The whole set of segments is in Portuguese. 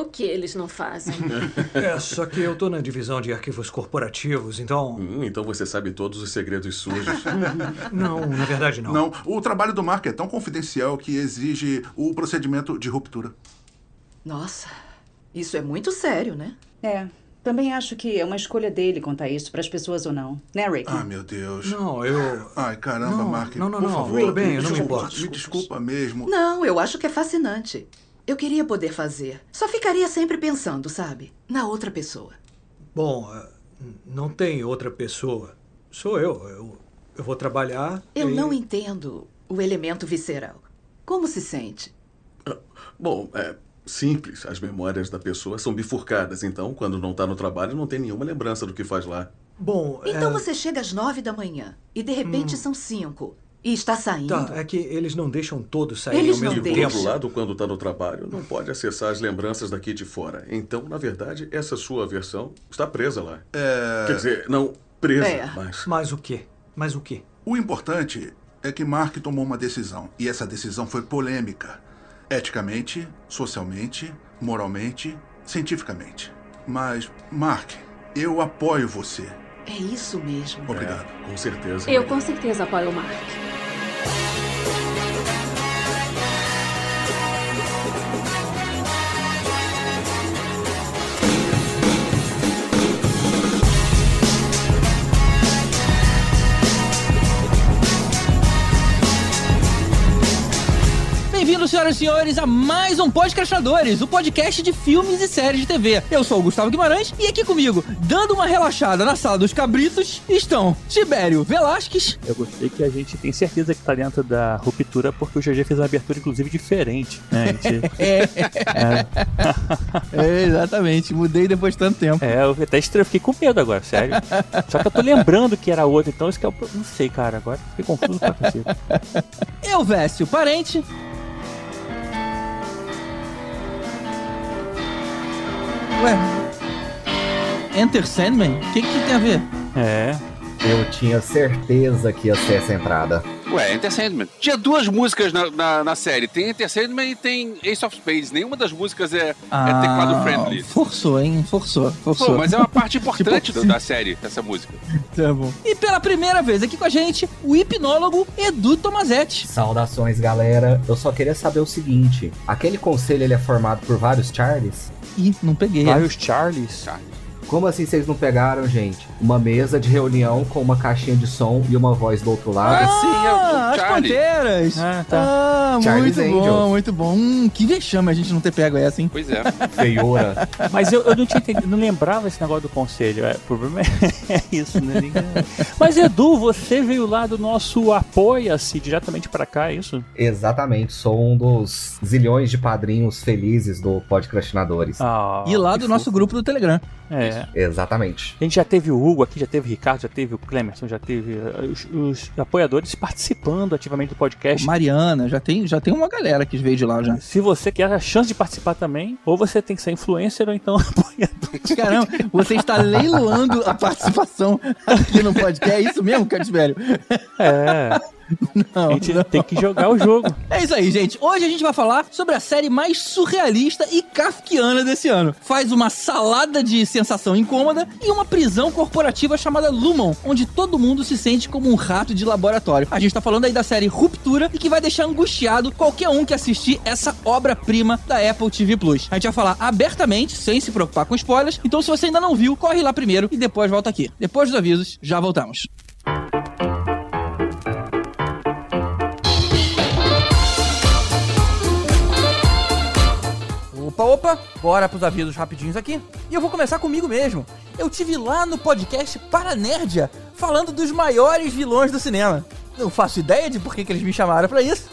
O que eles não fazem? É, só que eu tô na divisão de arquivos corporativos, então. Hum, então você sabe todos os segredos sujos. Não, na verdade não. Não, o trabalho do Mark é tão confidencial que exige o procedimento de ruptura. Nossa, isso é muito sério, né? É. Também acho que é uma escolha dele contar isso para as pessoas ou não. Né, Rick? Ah, meu Deus. Não, eu. Ai, caramba, Não, Mark. não, não, por não. favor. Tudo bem, eu não me importo. Me desculpa mesmo. Não, eu acho que é fascinante. Eu queria poder fazer. Só ficaria sempre pensando, sabe? Na outra pessoa. Bom, eh, não tem outra pessoa. Sou eu. Eu, eu vou trabalhar. Eu e... não entendo o elemento visceral. Como se sente? Bom, é simples. As memórias da pessoa são bifurcadas, então, quando não tá no trabalho, não tem nenhuma lembrança do que faz lá. Bom, Então é... você chega às nove da manhã e de repente são cinco. E está saindo. Tá, é que eles não deixam todos saírem Eles ao não mesmo Por deixam. tempo. outro lado, quando tá no trabalho, não pode acessar as lembranças daqui de fora. Então, na verdade, essa sua versão está presa lá. É... Quer dizer, não presa, É. mas... Mas o quê? Mas o quê? O importante é que Mark tomou uma decisão. E essa decisão foi polêmica. Eticamente, socialmente, moralmente, cientificamente. Mas, Mark, eu apoio você. É isso mesmo. Obrigado. Com certeza. Eu com certeza apoio o Mark. Bem-vindos, senhoras e senhores, a mais um Podcastinadores, o podcast de filmes e séries de TV. Eu sou o Gustavo Guimarães e aqui comigo, dando uma relaxada na sala dos cabritos, estão Tibério Velasquez, Eu gostei que a gente tem certeza que tá dentro da ruptura, porque o GG fez uma abertura, inclusive, diferente. Né? Gente- É. É, exatamente, mudei depois de tanto tempo. é, eu até estre... fiquei com medo agora, sério. Só que eu tô lembrando que era outra, então isso que é o... pro- Não sei, cara, agora fiquei confuso pra cacete. Eu, Vécio, parente. Ué. Enter Sandman? O que, que tem a ver? É, Eu tinha certeza que ia ser essa entrada. Ué, Enter Sandman. Tinha duas músicas na, na, na série. Tem Enter Sandman e tem Ace of Spades. Nenhuma das músicas é, é teclado friendly. Forçou, hein? Forçou, forçou. Pô, mas é uma parte importante Tipo- do- da série, essa música. Tá bom. E pela primeira vez aqui com a gente, o hipnólogo Edu Tomazetti. Saudações, galera. Eu só queria saber o seguinte: aquele conselho ele é formado por vários Charlies? Ih, não peguei. vários Charlies. Como assim vocês não pegaram, gente? Uma mesa de reunião com uma caixinha de som e uma voz do outro lado? Ah, sim, é o- Ah, as. Panteras. Ah, tá. Ah, muito bom, Angels. muito bom. Hum, que vexame a gente não ter pego essa, hein? Pois é. Feiura. Mas eu, eu não tinha entendido, não lembrava esse negócio do conselho. É, o problema é, é isso, né? Mas Edu, você veio lá do nosso Apoia-se diretamente pra cá, é isso? Exatamente, sou um dos zilhões de padrinhos felizes do Podcrastinadores. Ah, E lá do nosso fofo. grupo do Telegram. É. Exatamente. A gente já teve o Hugo aqui, já teve o Ricardo, já teve o Clemerson, já teve uh, os, os apoiadores participando ativamente do podcast. Mariana, já tem, já tem uma galera que veio de lá já. Se você quer a chance de participar também, ou você tem que ser influencer ou então apoiador. Caramba, você está leiloando a participação aqui no podcast. É isso mesmo, Catisbério? É, Não, a gente não. tem que jogar o jogo. É isso aí, gente. Hoje a gente vai falar sobre a série mais surrealista e kafkiana desse ano. Faz uma salada de sensação incômoda e uma prisão corporativa chamada Lumon, onde todo mundo se sente como um rato de laboratório. A gente tá falando aí da série Ruptura e que vai deixar angustiado qualquer um que assistir essa obra-prima da Apple TV Plus. A gente vai falar abertamente, sem se preocupar com spoilers. Então, se você ainda não viu, corre lá primeiro e depois volta aqui. Depois dos avisos, já voltamos. Opa, opa, bora pros avisos rapidinhos aqui. E eu vou começar comigo mesmo. Eu tive lá no podcast Paranerdia falando dos maiores vilões do cinema. Não faço ideia de por que, que eles me chamaram pra isso,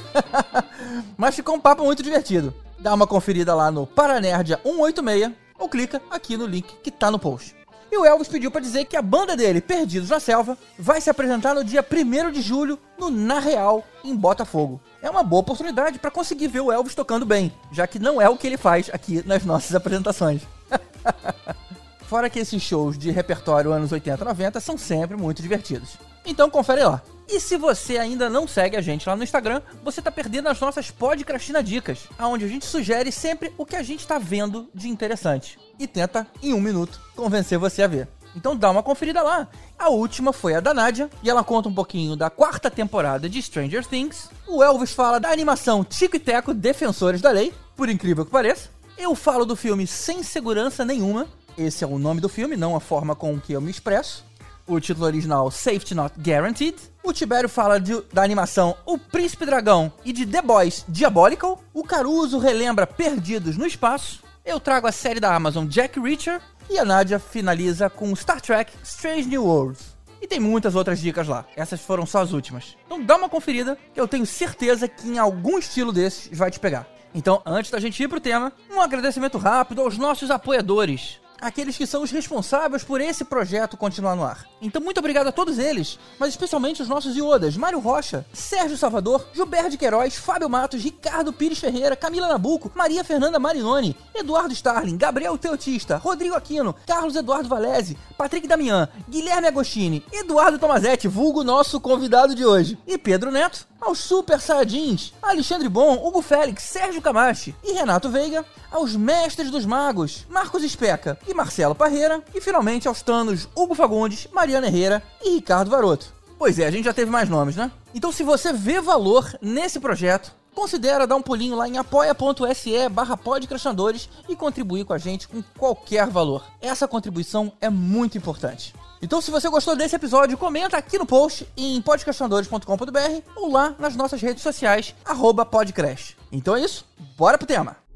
mas ficou um papo muito divertido. Dá uma conferida lá no Paranerdia 186 ou clica aqui no link que tá no post. E o Elvis pediu pra dizer que a banda dele, Perdidos na Selva, vai se apresentar no dia 1 de julho no Na Real, em Botafogo. É uma boa oportunidade pra conseguir ver o Elvis tocando bem, já que não é o que ele faz aqui nas nossas apresentações. Fora que esses shows de repertório anos 80 e 90 são sempre muito divertidos. Então confere lá. E se você ainda não segue a gente lá no Instagram, você tá perdendo as nossas Podcastina Dicas, onde a gente sugere sempre o que a gente tá vendo de interessante. E tenta, em um minuto, convencer você a ver. Então dá uma conferida lá. A última foi a da Nádia, e ela conta um pouquinho da quarta temporada de Stranger Things. O Elvis fala da animação Tico e Teco Defensores da Lei, por incrível que pareça. Eu falo do filme Sem Segurança Nenhuma. Esse é o nome do filme, não a forma com que eu me expresso. O título original Safety Not Guaranteed. O Tibério fala de- da animação O Príncipe Dragão e de The Boys Diabolical. O Caruso relembra Perdidos no Espaço. Eu trago a série da Amazon Jack Reacher. E a Nádia finaliza com Star Trek Strange New Worlds. E tem muitas outras dicas lá. Essas foram só as últimas. Então dá uma conferida, que eu tenho certeza que em algum estilo desses vai te pegar. Então, antes da gente ir pro tema, um agradecimento rápido aos nossos apoiadores. Aqueles que são os responsáveis por esse projeto continuar no ar. Então, muito obrigado a todos eles, mas especialmente os nossos iodas: Mário Rocha, Sérgio Salvador, Gilberto de Queiroz, Fábio Matos, Ricardo Pires Ferreira, Camila Nabuco, Maria Fernanda Marinoni, Eduardo Starling, Gabriel Teotista, Rodrigo Aquino, Carlos Eduardo Valese, Patrick Damian, Guilherme Agostini, Eduardo Tomazetti, vulgo nosso convidado de hoje, e Pedro Neto, aos Super Saiyajins, Alexandre Bom, Hugo Félix, Sérgio Camachi e Renato Veiga, aos Mestres dos Magos, Marcos Especa e Marcelo Parreira, e finalmente aos Tanos Hugo Fagundes, Mariana Herrera e Ricardo Varoto. Pois é, a gente já teve mais nomes, né? Então se você vê valor nesse projeto, considera dar um pulinho lá em apoia.se barra e contribuir com a gente com qualquer valor. Essa contribuição é muito importante. Então se você gostou desse episódio, comenta aqui no post em podcastadores.com.br ou lá nas nossas redes sociais, arroba podcrash. Então é isso, bora pro tema!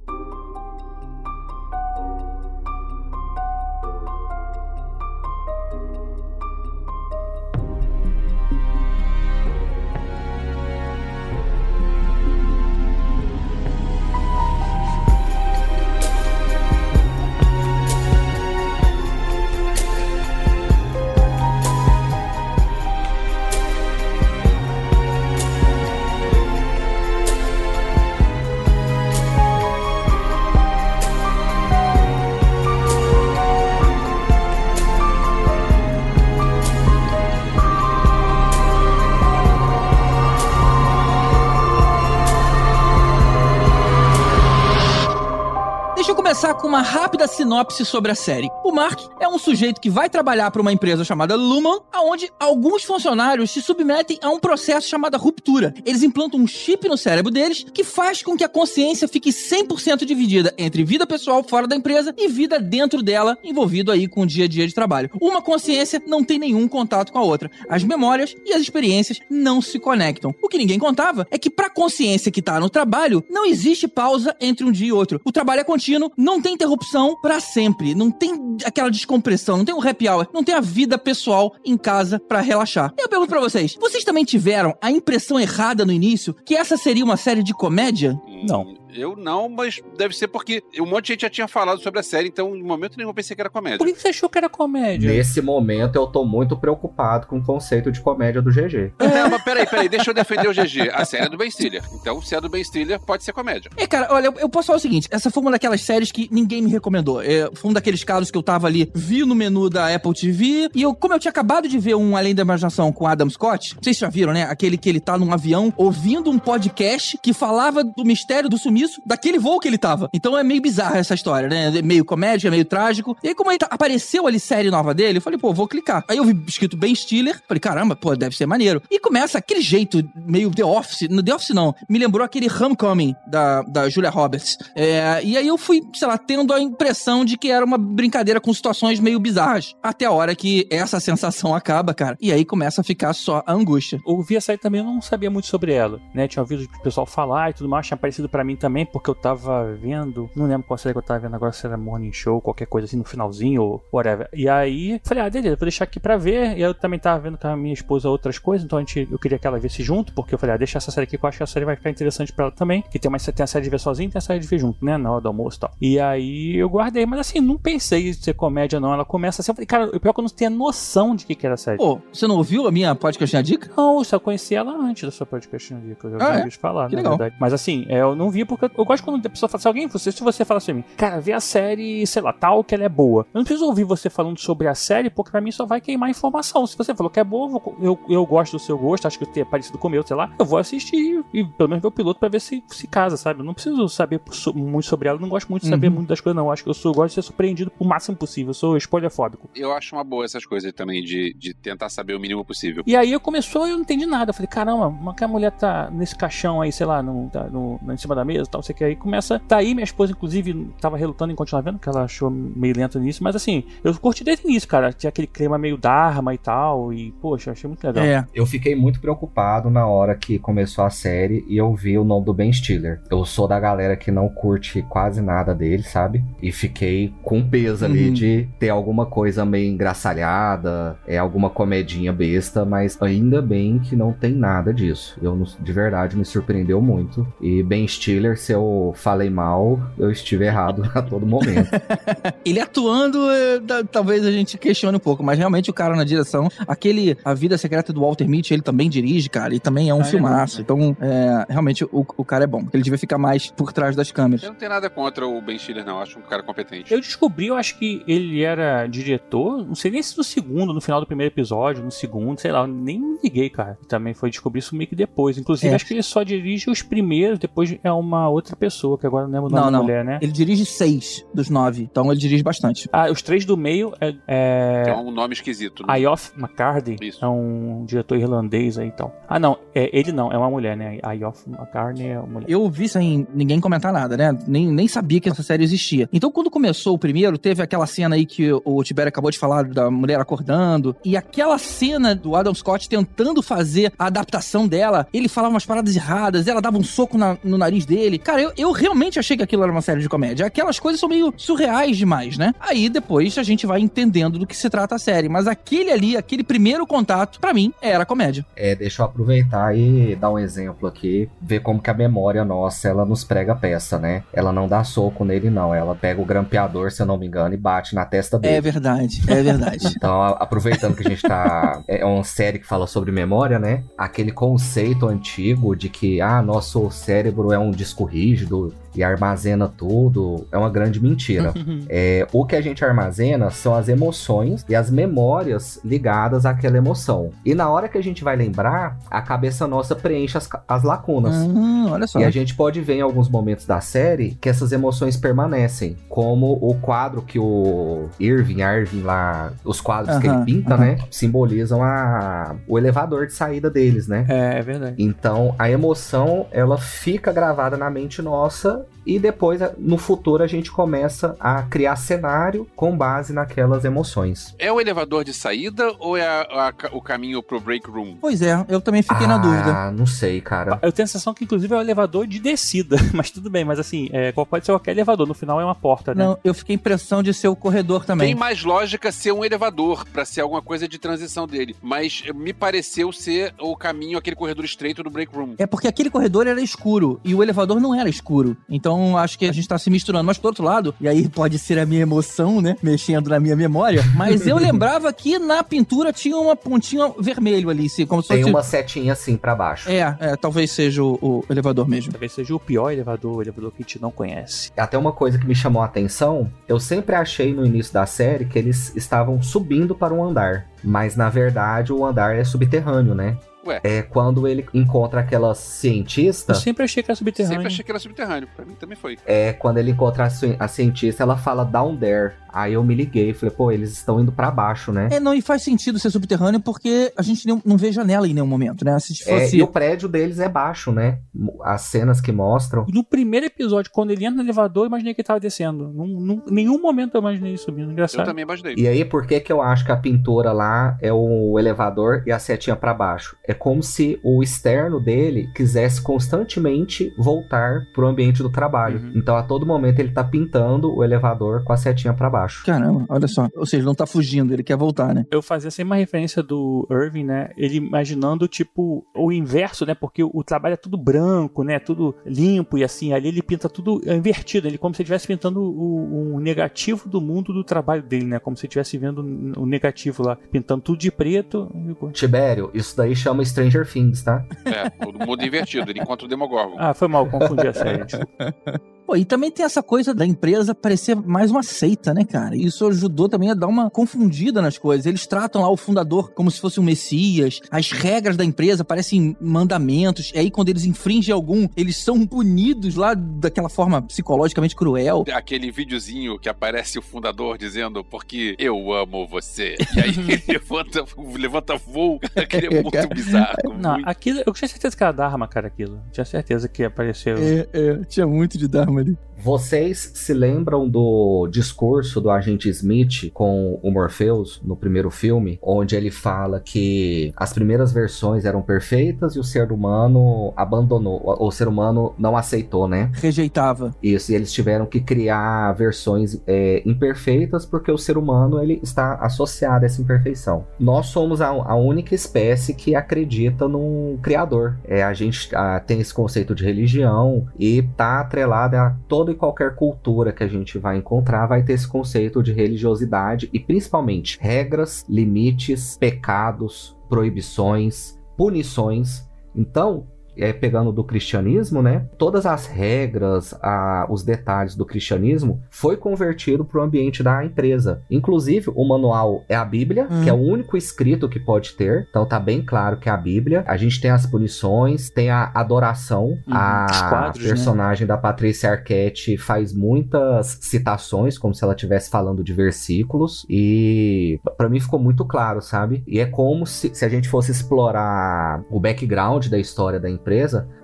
Começar com uma rápida sinopse sobre a série. O Mark é um sujeito que vai trabalhar para uma empresa chamada Lumen, aonde alguns funcionários se submetem a um processo chamado ruptura. Eles implantam um chip no cérebro deles que faz com que a consciência fique 100% dividida entre vida pessoal fora da empresa e vida dentro dela, envolvido aí com o dia a dia de trabalho. Uma consciência não tem nenhum contato com a outra. As memórias e as experiências não se conectam. O que ninguém contava é que para a consciência que tá no trabalho, não existe pausa entre um dia e outro. O trabalho é contínuo, não tem interrupção para sempre, não tem aquela descompressão, não tem um happy hour, não tem a vida pessoal em casa para relaxar. Eu pergunto para vocês, vocês também tiveram a impressão errada no início que essa seria uma série de comédia? Não. Eu não, mas deve ser porque um monte de gente já tinha falado sobre a série, então em momento nenhum eu pensei que era comédia. Por que você achou que era comédia? Nesse momento eu tô muito preocupado com o conceito de comédia do GG. Não, mas peraí, peraí, deixa eu defender o GG. A série é do Ben Stiller. Então, se é do Ben Stiller, pode ser comédia. É, cara, olha, eu- eu posso falar o seguinte: essa foi uma daquelas séries que ninguém me recomendou. É, foi um daqueles casos que eu tava ali, vi no menu da Apple TV, e eu, como eu tinha acabado de ver um Além da Imaginação com Adam Scott, vocês já viram, né? Aquele que ele tá num avião ouvindo um podcast que falava do mistério do sumiço daquele voo que ele tava. Então é meio bizarra essa história, né? É Meio comédia, meio trágico. E aí, como aí tá- apareceu ali série nova dele, eu falei, pô, vou clicar. Aí eu vi escrito Ben Stiller, falei, caramba, pô, deve ser maneiro. E começa aquele jeito meio The Office. No The Office não, me lembrou aquele Homecoming da, da Julia Roberts. É, e aí eu fui, sei lá, tendo a impressão de que era uma brincadeira com situações meio bizarras. Até a hora que essa sensação acaba, cara. E aí começa a ficar só a angústia. Eu vi a série também, eu não sabia muito sobre ela, né? Tinha ouvido o pessoal falar e tudo mais, tinha aparecido pra mim também, porque eu tava vendo, não lembro qual série que eu tava vendo agora, se era Morning Show, qualquer coisa assim, no finalzinho ou whatever. E aí, falei, ah, beleza, vou deixar aqui pra ver. E eu também tava vendo com a minha esposa outras coisas, então a gente, eu queria que ela visse junto, porque eu falei, ah, deixa essa série aqui que eu acho que a série vai ficar interessante pra ela também. Que tem, uma, tem a série de ver sozinho e tem a série de ver junto, né? Na hora do almoço e tal. E aí eu guardei, mas assim, não pensei em ser comédia, não. Ela começa assim, eu falei, cara, o pior é que eu não tinha noção de que, que era a série. Pô, você não ouviu a minha podcast na dica? Não, eu só conheci ela antes da sua podcast dia, que eu já Ah, ouvi é? falar, Que na legal. verdade. Mas assim, é, eu não vi porque Porque eu, eu gosto quando a pessoa fala, se alguém, você, se você fala assim, pra mim, cara, vê a série, sei lá, tal, que ela é boa. Eu não preciso ouvir você falando sobre a série, porque pra mim só vai queimar informação. Se você falou que é boa, eu eu, eu gosto do seu gosto, acho que é parecido com o meu, sei lá, eu vou assistir e pelo menos ver o piloto pra ver se se casa, sabe? Eu não preciso saber so- muito sobre ela, eu não gosto muito de saber Uhum. muito das coisas, não. Eu acho que eu sou, gosto de ser surpreendido o máximo possível, eu sou spoilerfóbico. Eu acho uma boa essas coisas também, de, de tentar saber o mínimo possível. E aí eu começou e eu não entendi nada. Eu falei, caramba, mas que a mulher tá nesse caixão aí, sei lá, no, tá no, em cima da mesa tal, sei que aí começa. Tá aí, minha esposa, inclusive, tava relutando em continuar vendo, porque ela achou meio lento nisso, mas assim, eu curti desde o início, cara. Tinha aquele clima meio Dharma e tal, e, poxa, achei muito legal. É. Eu fiquei muito preocupado na hora que começou a série e eu vi o nome do Ben Stiller. Eu sou da galera que não curte quase nada dele, sabe? E fiquei com peso ali Uhum. de ter alguma coisa meio engraçalhada, é alguma comedinha besta, mas ainda bem que não tem nada disso. Eu de verdade me surpreendeu muito. E Ben Stiller, se eu falei mal, eu estive errado a todo momento. Ele atuando, eh, da- talvez a gente questione um pouco, mas realmente o cara na direção, aquele A Vida Secreta do Walter Mitty, ele também dirige, cara, e também é um Ah, é filmaço. bom, Então, é, realmente o, o cara é bom. Ele devia ficar mais por trás das câmeras. Eu não tenho nada contra o Ben Stiller, não. Acho um cara competente. Eu descobri, eu acho que ele era diretor, não sei nem se no segundo, no final do primeiro episódio, no segundo, sei lá, eu nem me liguei, cara. Também foi descobrir isso meio que depois. Inclusive, É. acho que ele só dirige os primeiros, depois é uma outra pessoa, que agora não lembro o nome Não, da não. mulher, né? Ele dirige seis dos nove, então ele dirige bastante. Ah, os três do meio é. é... É um nome esquisito. né? Ayof McCarthy é um diretor irlandês aí e tal. Ah, não, é, ele não, é uma mulher, né? Ayof McCarthy é uma mulher. Eu vi sem ninguém comentar nada, né? Nem, nem sabia que essa série existia. Então, quando começou o primeiro, teve aquela cena aí que o Tibério acabou de falar da mulher acordando. E aquela cena do Adam Scott tentando fazer a adaptação dela. Ele falava umas paradas erradas, ela dava um soco na- no nariz dele. Cara, eu, eu realmente achei que aquilo era uma série de comédia. Aquelas coisas são meio surreais demais, né? Aí depois a gente vai entendendo do que se trata a série. Mas aquele ali, aquele primeiro contato, pra mim, era comédia. É, deixa eu aproveitar e dar um exemplo aqui, ver como que a memória nossa, ela nos prega peça, né? Ela não dá soco nele, não. Ela pega o grampeador, se eu não me engano, e bate na testa dele. É verdade, é verdade. Então, aproveitando que a gente tá. É uma série que fala sobre memória, né? Aquele conceito antigo de que, ah, nosso cérebro é um disco rígido e armazena tudo, é uma grande mentira. É, o que a gente armazena são as emoções e as memórias ligadas àquela emoção. E na hora que a gente vai lembrar, a cabeça nossa preenche as, as lacunas. Hum, olha só. E a gente pode ver em alguns momentos da série que essas emoções permanecem. Como o quadro que o Irving, Irving lá, os quadros que ele pinta, aham. né? Simbolizam a, o elevador de saída deles, né? É, é verdade. Então a emoção ela fica gravada na mente nossa e depois no futuro a gente começa a criar cenário com base naquelas emoções. É o elevador de saída ou é a- a- o caminho pro break room? Pois é, eu também fiquei na dúvida. Ah, não sei, cara. Eu tenho a sensação que, inclusive, é o elevador de descida. Mas tudo bem, mas assim, é, qual- pode ser qualquer elevador. No final é uma porta, né? Não, eu fiquei a impressão de ser o corredor também. Tem mais lógica ser um elevador, pra ser alguma coisa de transição dele. Mas me pareceu ser o caminho, aquele corredor estreito do break room. É porque aquele corredor era escuro e o elevador não era escuro. Então acho que a gente tá se misturando. Mas por outro lado, e aí pode ser a minha emoção, né? Mexendo na minha memória. Mas eu lembrava que na pintura tinha uma pontinha vermelho ali, assim, como se Tem fosse. uma setinha assim pra baixo. É, é, talvez seja o, o elevador mesmo. Talvez seja o pior elevador, o elevador que a gente não conhece. Até uma coisa que me chamou a atenção, eu sempre achei no início da série que eles estavam subindo para um andar. Mas na verdade o andar é subterrâneo, né? Ué. É quando ele encontra aquela cientista. Eu sempre achei que era subterrâneo. Sempre achei que era subterrâneo. Pra mim também foi. É quando ele encontra a, ci- a cientista, ela fala down there. Aí eu me liguei, falei, pô, eles estão indo pra baixo, né? É, não, e faz sentido ser subterrâneo porque a gente não, não vê janela em nenhum momento, né? Se É, fosse. e o prédio deles é baixo, né? As cenas que mostram. No primeiro episódio, quando ele entra no elevador, eu imaginei que ele tava descendo. Num, num- nenhum momento eu imaginei ele subindo. Engraçado. Eu também imaginei. E aí, por que que eu acho que a pintura lá é o elevador e a setinha pra baixo? É como se o externo dele quisesse constantemente voltar pro ambiente do trabalho. Então, a todo momento, ele tá pintando o elevador com a setinha pra baixo. Caramba, olha só. Ou seja, não tá fugindo, ele quer voltar, né? Eu fazia sempre uma referência do Irving, né? Ele imaginando, tipo, o inverso, né? Porque o, o trabalho é tudo branco, né? Tudo limpo e assim. Ali ele pinta tudo invertido. Ele como se estivesse pintando o, o negativo do mundo do trabalho dele, né? Como se estivesse vendo o negativo lá. Pintando tudo de preto. Tibério, isso daí chama chama Stranger Things, tá? É, todo mundo invertido. Ele encontra o Demogorgon. Ah, foi mal, confundi a série. Pô, e também tem essa coisa da empresa parecer mais uma seita, né, cara? Isso ajudou também a dar uma confundida nas coisas. Eles tratam lá o fundador como se fosse um messias, as regras da empresa parecem mandamentos, e aí quando eles infringem algum, eles são punidos lá daquela forma psicologicamente cruel. Aquele videozinho que aparece o fundador dizendo porque eu amo você. E aí ele levanta, levanta voo. Aquele é muito bizarro. Não, muito- aquilo, eu tinha certeza que era Dharma, cara, aquilo. Tinha certeza que apareceu. É, é, tinha muito de Dharma ali. Vocês se lembram do discurso do agente Smith com o Morpheus no primeiro filme, onde ele fala que as primeiras versões eram perfeitas e o ser humano abandonou, o o ser humano não aceitou, né? Rejeitava. Isso, e eles tiveram que criar versões é, imperfeitas porque o ser humano ele está associado a essa imperfeição. Nós somos a, a única espécie que acredita num criador. É, a gente ah, tem esse conceito de religião e tá atrelado a toda e qualquer cultura que a gente vai encontrar vai ter esse conceito de religiosidade e principalmente regras, limites, pecados, proibições, punições. Então, é, pegando do cristianismo, né? Todas as regras, a- os detalhes do cristianismo foi convertido para o ambiente da empresa. Inclusive, o manual é a Bíblia, Hum. que é o único escrito que pode ter. Então tá bem claro que é a Bíblia. A gente tem as punições, tem a adoração. Os A quadros, né? personagem da Patrícia Arquette faz muitas citações, como se ela estivesse falando de versículos. E pra mim ficou muito claro, sabe? E é como se, se a gente fosse explorar o background da história da empresa,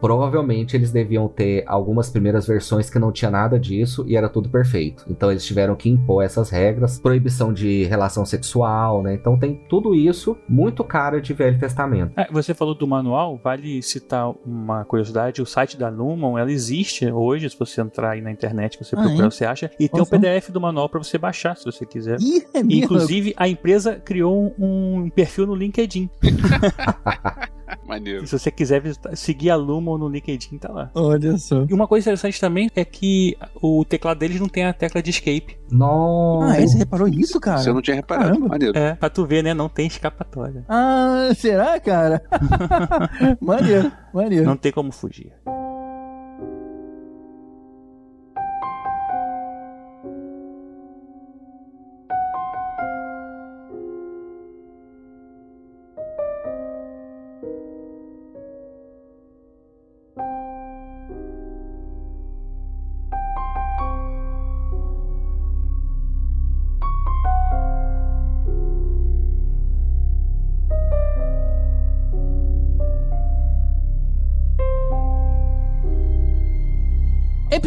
provavelmente eles deviam ter algumas primeiras versões que não tinha nada disso e era tudo perfeito. Então eles tiveram que impor essas regras, proibição de relação sexual, né? Então tem tudo isso muito cara de Velho Testamento. É, você falou do manual, vale citar uma curiosidade, o site da Lumon, ela existe hoje, se você entrar aí na internet, você Ah, procurar, é? você acha, e tem o Nossa. PDF do manual pra você baixar, se você quiser. Ih, é? Inclusive, a empresa criou um, um perfil no LinkedIn. Maneiro. E se você quiser visitar- seguir a Lumon no LinkedIn, tá lá. Olha só. E uma coisa interessante também é que o teclado deles não tem a tecla de escape. Nossa! Ah, é? Você reparou nisso, cara? Você não tinha reparado. Caramba. Maneiro. É, pra tu ver, né? Não tem escapatória. Ah, será, cara? maneiro, maneiro. Não tem como fugir.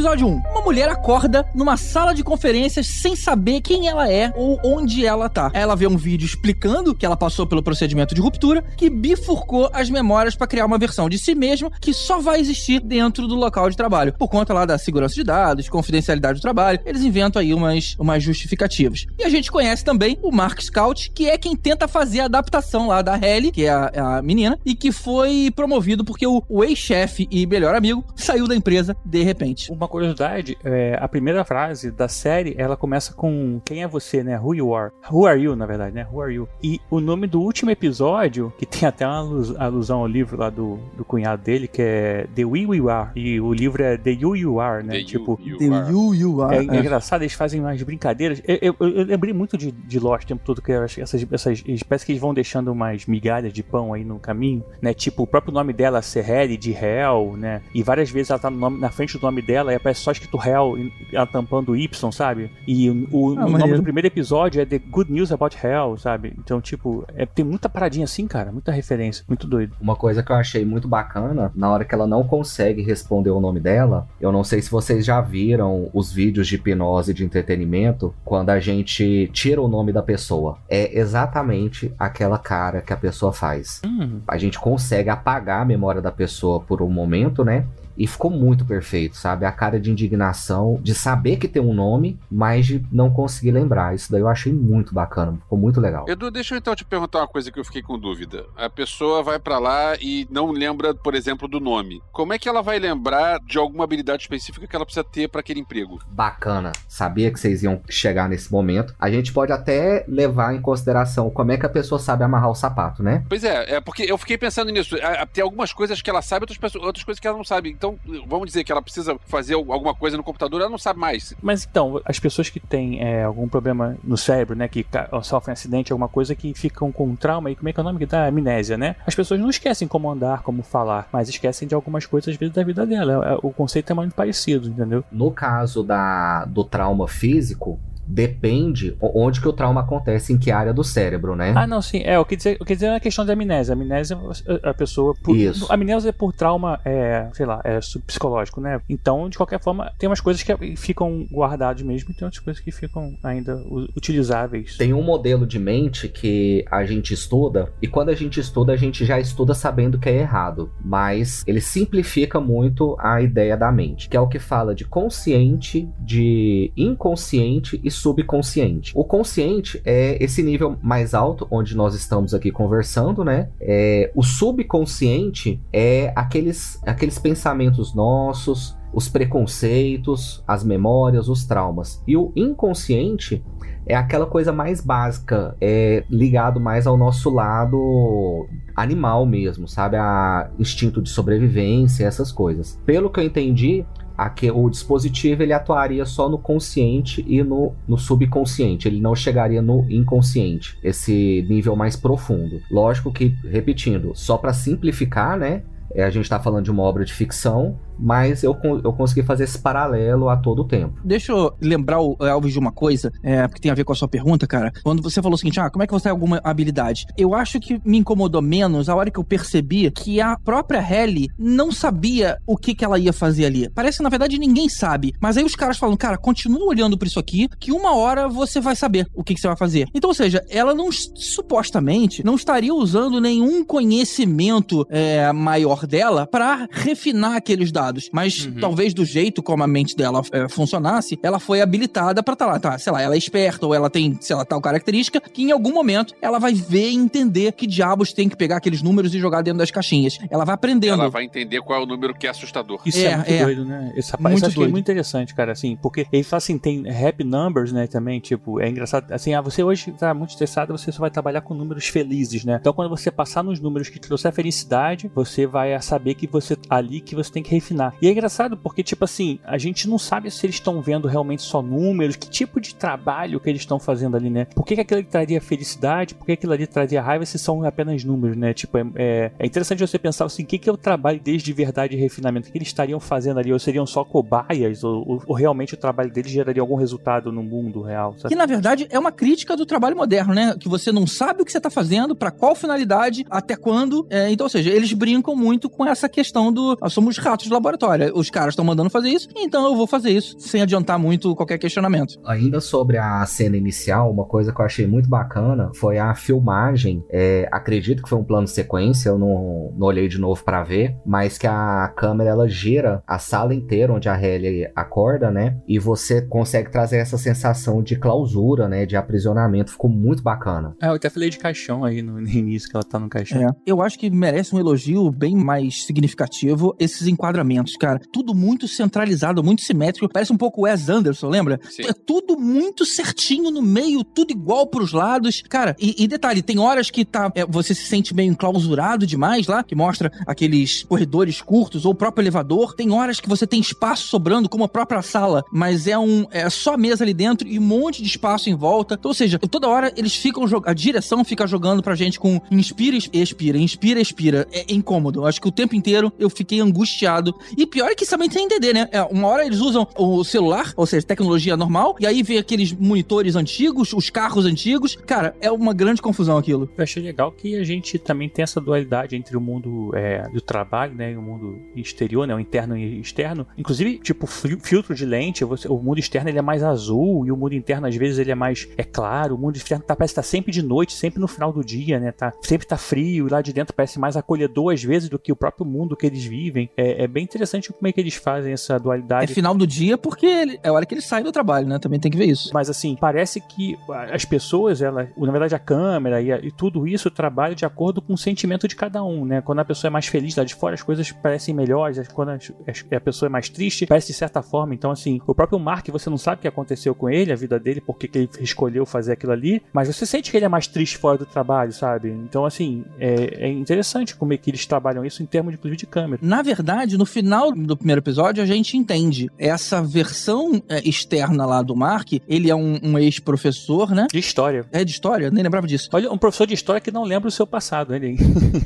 Episódio 1. Uma mulher acorda numa sala de conferências sem saber quem ela é ou onde ela tá. Ela vê um vídeo explicando que ela passou pelo procedimento de ruptura que bifurcou as memórias para criar uma versão de si mesma que só vai existir dentro do local de trabalho. Por conta lá da segurança de dados, confidencialidade do trabalho, eles inventam aí umas, umas justificativas. E a gente conhece também o Mark Scout, que é quem tenta fazer a adaptação lá da Halle, que é a, a menina, e que foi promovido porque o, o ex-chefe e melhor amigo saiu da empresa de repente. Uma curiosidade, é, a primeira frase da série, ela começa com quem é você, né? Who you are. Who are you, na verdade, né? Who are you? E o nome do último episódio, que tem até uma alus- alusão ao livro lá do, do cunhado dele, que é The We We Are. E o livro é The You You Are, né? The You, tipo, You The are. you, you are. É, é engraçado, eles fazem umas brincadeiras. Eu, eu- eu lembrei muito de, de Lost o tempo todo, que eu acho que essas, essas. Parece que eles vão deixando umas migalhas de pão aí no caminho, né? Tipo, o próprio nome dela, Serrelli, de Hell, né? E várias vezes ela tá no nome- na frente do nome dela e aparece só escrito Hell, ela tampando o Y, sabe? E o, o- Ah, o nome do primeiro episódio é The Good News About Hell, sabe? Então, tipo, é- tem muita paradinha assim, cara, muita referência, muito doido. Uma coisa que eu achei muito bacana, na hora que ela não consegue responder o nome dela, eu não sei se vocês já viram os vídeos de hipnose de entretenimento, quando a gente tira o nome da pessoa. É exatamente aquela cara que a pessoa faz. Hum, A gente consegue apagar a memória da pessoa por um momento, né? E ficou muito perfeito, sabe? A cara de indignação, de saber que tem um nome, mas de não conseguir lembrar. Isso daí eu achei muito bacana, ficou muito legal. Edu, deixa eu então te perguntar uma coisa que eu fiquei com dúvida. A pessoa vai pra lá e não lembra, por exemplo, do nome. Como é que ela vai lembrar de alguma habilidade específica que ela precisa ter pra aquele emprego? Bacana. Sabia que vocês iam chegar nesse momento. A gente pode até levar em consideração como é que a pessoa sabe amarrar o sapato, né? Pois é, é porque eu fiquei pensando nisso. Tem algumas coisas que ela sabe, outras, pessoas- outras coisas que ela não sabe. Então, vamos dizer que ela precisa fazer alguma coisa no computador, ela não sabe mais. Mas então, as pessoas que têm é, algum problema no cérebro, né, que sofrem acidente, alguma coisa que ficam com trauma, e como é que é o nome que dá? Amnésia, né? As pessoas não esquecem como andar, como falar, mas esquecem de algumas coisas, às vezes, da vida dela. É, O conceito é muito parecido, entendeu? No caso da, do trauma físico, depende onde que o trauma acontece, em que área do cérebro, né? Ah, não, sim. É, o que dizer, o que dizer é a questão de amnésia. Amnésia, a pessoa. Por, Isso. Amnésia é por trauma, é, sei lá, é psicológico, né? Então, de qualquer forma, tem umas coisas que ficam guardadas mesmo e tem outras coisas que ficam ainda utilizáveis. Tem um modelo de mente que a gente estuda, e quando a gente estuda, a gente já estuda sabendo que é errado, mas ele simplifica muito a ideia da mente, que é o que fala de consciente, de inconsciente e subconsciente. O consciente é esse nível mais alto, onde nós estamos aqui conversando, né? É, o subconsciente é aqueles, aqueles pensamentos nossos, os preconceitos, as memórias, os traumas. E o inconsciente é aquela coisa mais básica, é ligado mais ao nosso lado animal mesmo, sabe? A instinto de sobrevivência, essas coisas. Pelo que eu entendi, aqui, o dispositivo ele atuaria só no consciente e no, no subconsciente, ele não chegaria no inconsciente, esse nível mais profundo. Lógico que, repetindo, só para simplificar, né? é, a gente tá falando de uma obra de ficção, mas eu, eu consegui fazer esse paralelo a todo tempo. Deixa eu lembrar o Elvis de uma coisa, é, porque tem a ver com a sua pergunta, cara. Quando você falou o seguinte, ah, como é que você tem alguma habilidade? Eu acho que me incomodou menos a hora que eu percebi que a própria Helly não sabia o que, que ela ia fazer ali. Parece que, na verdade, ninguém sabe. Mas aí os caras falam, cara, continua olhando pra isso aqui, que uma hora você vai saber o que, que você vai fazer. Então, ou seja, ela não, supostamente, não estaria usando nenhum conhecimento é, maior dela pra refinar aqueles dados. Mas talvez do jeito como a mente dela é, funcionasse, ela foi habilitada pra estar lá, tá? Sei lá, ela é esperta ou ela tem, sei lá, tal característica que em algum momento ela vai ver e entender que diabos tem que pegar aqueles números e jogar dentro das caixinhas. Ela vai aprendendo. Ela vai entender qual é o número que é assustador. Isso é, É, muito é. doido, né? Esse rapaz, Muito isso achei doido. muito interessante, cara, assim, porque ele fala assim, tem happy numbers, né, também, tipo, é engraçado, assim, ah, você hoje tá muito estressado, você só vai trabalhar com números felizes, né? Então, quando você passar nos números que trouxer felicidade, você vai saber que você, ali, que você tem que refinar. E é engraçado porque, tipo assim, a gente não sabe se eles estão vendo realmente só números, que tipo de trabalho que eles estão fazendo ali, né? Por que, que aquilo ali traria felicidade, por que aquilo ali traria raiva se são apenas números, né? Tipo, é, é, é interessante você pensar assim, o que, que é o trabalho deles de verdade e refinamento? O que eles estariam fazendo ali? Ou seriam só cobaias? Ou, ou- ou realmente o trabalho deles geraria algum resultado no mundo real? sabe? Que na verdade é uma crítica do trabalho moderno, né? Que você não sabe o que você tá fazendo, pra qual finalidade, até quando. É, então, ou seja, eles brincam muito com essa questão do. Nós somos ratos de laboratório. Os caras estão mandando fazer isso, então eu vou fazer isso, sem adiantar muito qualquer questionamento. Ainda sobre a cena inicial, uma coisa que eu achei muito bacana foi a filmagem. É, acredito que foi um plano sequência, eu não, não olhei de novo pra ver, mas que a câmera ela gira a sala inteira onde a Halle acorda, né? E você consegue trazer essa sensação de clausura, né? De aprisionamento. Ficou muito bacana. Ah, eu até falei de caixão aí no, no início, que ela tá no caixão. É. Eu acho que merece um elogio bem mais significativo esses enquadramentos, cara. Tudo muito centralizado, muito simétrico. Parece um pouco Wes Anderson, lembra? Sim. É tudo muito certinho no meio, tudo igual pros lados. Cara, e, e detalhe, tem horas que tá, é, você se sente meio enclausurado demais lá, que mostra aqueles corredores curtos ou o próprio elevador. Tem horas que você tem espaço sobrando, como a própria sala, mas é um é só mesa ali dentro e um monte de espaço em volta. Então, ou seja, toda hora eles ficam jogando, a direção fica jogando pra gente com inspira, expira, inspira, expira. É incômodo. Acho que o tempo inteiro eu fiquei angustiado. E pior é que isso também tem entender, né? É, uma hora eles usam o celular, ou seja, tecnologia normal, e aí vê aqueles monitores antigos, os carros antigos. Cara, é uma grande confusão aquilo. Eu achei legal que a gente também tem essa dualidade entre o mundo é, do trabalho, né, e o mundo exterior, né, o interno e externo. Inclusive, tipo, fil- filtro de lente, você- o mundo externo ele é mais azul e o mundo interno às vezes ele é mais é claro. O mundo externo tá, parece estar sempre de noite, sempre no final do dia, né, tá sempre tá frio e lá de dentro parece mais acolhedor às vezes do que o próprio mundo que eles vivem. É, é bem interessante como é que eles fazem essa É dualidade. final do dia porque ele- é a hora que ele sai do trabalho, né? Também tem que ver isso. Mas assim, parece que as pessoas, ela, na verdade a câmera e, a- e tudo isso trabalha de acordo com o sentimento de cada um, né? Quando a pessoa é mais feliz lá de fora, as coisas parecem melhores. Quando as- as- a pessoa é mais triste, parece de certa forma. Então, assim, o próprio Mark, você não sabe o que aconteceu com ele, a vida dele, porque que ele escolheu fazer aquilo ali, mas você sente que ele é mais triste fora do trabalho, sabe? Então, assim, é, é interessante como é que eles trabalham isso em termos, inclusive, de câmera. Na verdade, no final do primeiro episódio, a gente entende. Essa versão é, externa lá do Mark, ele é um, um ex-professor, né? De história. É de história? Nem lembrava disso. Olha, um professor de história que não lembra o seu passado, né?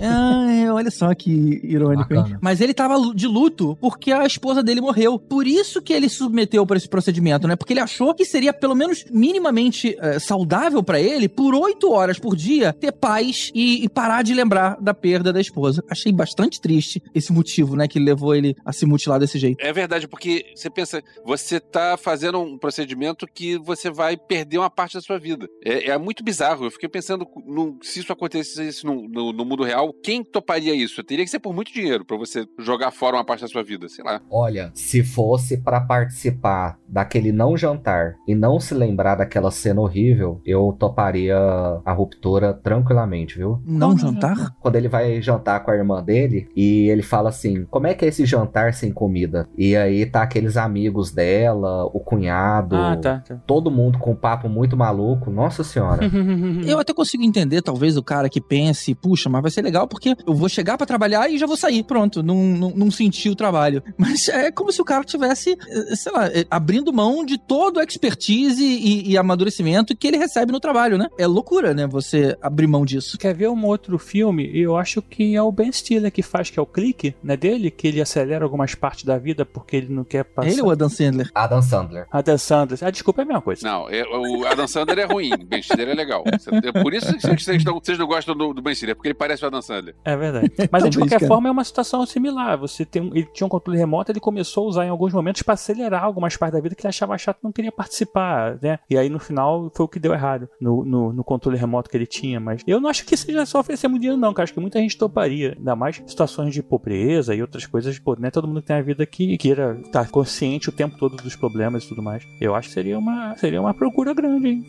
Ah, é, olha só que irônico, hein? Bacana. Mas ele tava de luto porque a esposa dele morreu. Por isso que ele se submeteu para esse procedimento, né? Porque ele achou que seria pelo menos minimamente eh, saudável pra ele, por oito horas por dia, ter paz e, e parar de lembrar da perda da esposa. Achei bastante triste esse motivo, né? Que levou ele a se mutilar desse jeito. É verdade, porque você pensa, você tá fazendo um procedimento que você vai perder uma parte da sua vida. É, é muito bizarro. Eu fiquei pensando, no- se isso acontecesse no, no- no mundo real, quem toparia isso? Teria que ser por muito dinheiro pra você jogar fora uma parte da sua vida, sei lá. Olha, se fosse pra participar daquele não jantar e não se lembrar daquela cena horrível, eu toparia a ruptura tranquilamente, viu? Não jantar? Quando ele vai jantar com a irmã dele e ele fala assim: Como é que é esse jantar sem comida? E aí tá aqueles amigos dela, o cunhado, Ah, tá, tá. todo mundo com um papo muito maluco. Nossa senhora. Eu até consigo entender, talvez, o cara que pense, puxa, mas vai ser legal porque eu vou chegar pra trabalhar e já vou sair. Pronto, não, não, não senti o trabalho. Mas é como se o cara tivesse, eh, sei lá, eh, abrindo mão de todo o expertise e, e amadurecimento que ele recebe no trabalho, né? É loucura, né? Você abrir mão disso. Quer ver um outro filme? Eu acho que é o Ben Stiller que faz, que é o clique, né, dele, que ele acelera algumas partes da vida porque ele não quer passar. Ele ou Adam Sandler? Adam Sandler. Adam Sandler. Ah, desculpa, é a mesma coisa. Não, é- o Adam Sandler é ruim, Ben Stiller é legal. É por isso que vocês não, vocês não gostam do, do Ben Stiller, porque ele parece o Adam Sandler. É verdade. Mas de Talvez, qualquer cara. forma é uma situação similar. Você tem, ele tinha um controle remoto, ele começou a usar em alguns momentos para acelerar algumas partes da vida que ele achava chato, e não queria participar, né? E aí no final foi o que deu errado no, no, no controle remoto que ele tinha. Mas eu não acho que seja só oferecer muito dinheiro, não. Cara. Acho que muita gente toparia, ainda mais situações de pobreza e outras coisas. Pô, não é todo mundo que tem a vida que queira estar consciente o tempo todo dos problemas e tudo mais. Eu acho que seria uma, seria uma procura grande, hein?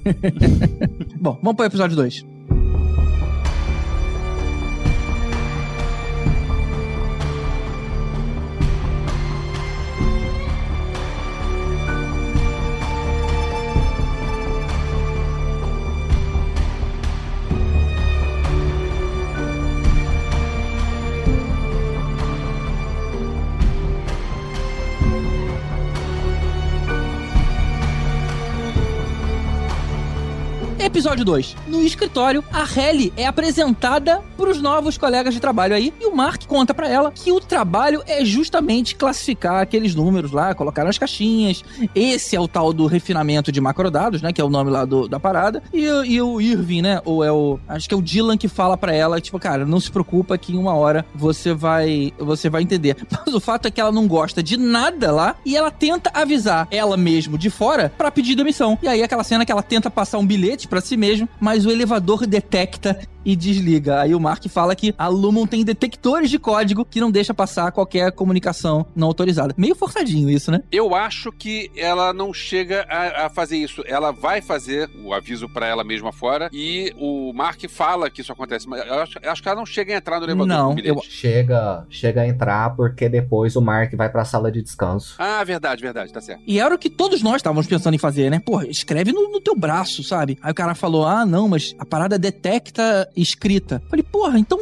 Bom, vamos pro episódio 2. Episódio 2. No escritório, a Helly é apresentada pros novos colegas de trabalho aí e o Mark conta pra ela que o trabalho é justamente classificar aqueles números lá, colocar nas caixinhas. Esse é o tal do refinamento de macrodados, né, que é o nome lá do- da parada. E, e o Irving, né, ou é o acho que é o Dylan que fala pra ela, tipo, cara, não se preocupa que em uma hora você vai você vai entender. Mas o fato é que ela não gosta de nada lá e ela tenta avisar ela mesmo de fora pra pedir demissão. E aí aquela cena que ela tenta passar um bilhete pra si mesmo, mas o elevador detecta e desliga. Aí o Mark fala que a Lumon tem detectores de código que não deixa passar qualquer comunicação não autorizada. Meio forçadinho isso, né? Eu acho que ela não chega a, a fazer isso. Ela vai fazer o aviso pra ela mesma fora e o Mark fala que isso acontece. Mas eu acho, eu acho que ela não chega a entrar no elevador Não, com o bilhete. Chega, chega a entrar porque depois o Mark vai pra sala de descanso. Ah, verdade, verdade, tá certo. E era o que todos nós estávamos pensando em fazer, né? Porra, escreve no, no teu braço, sabe? Aí o cara falou: ah, não, mas a parada detecta escrita. Falei, porra, então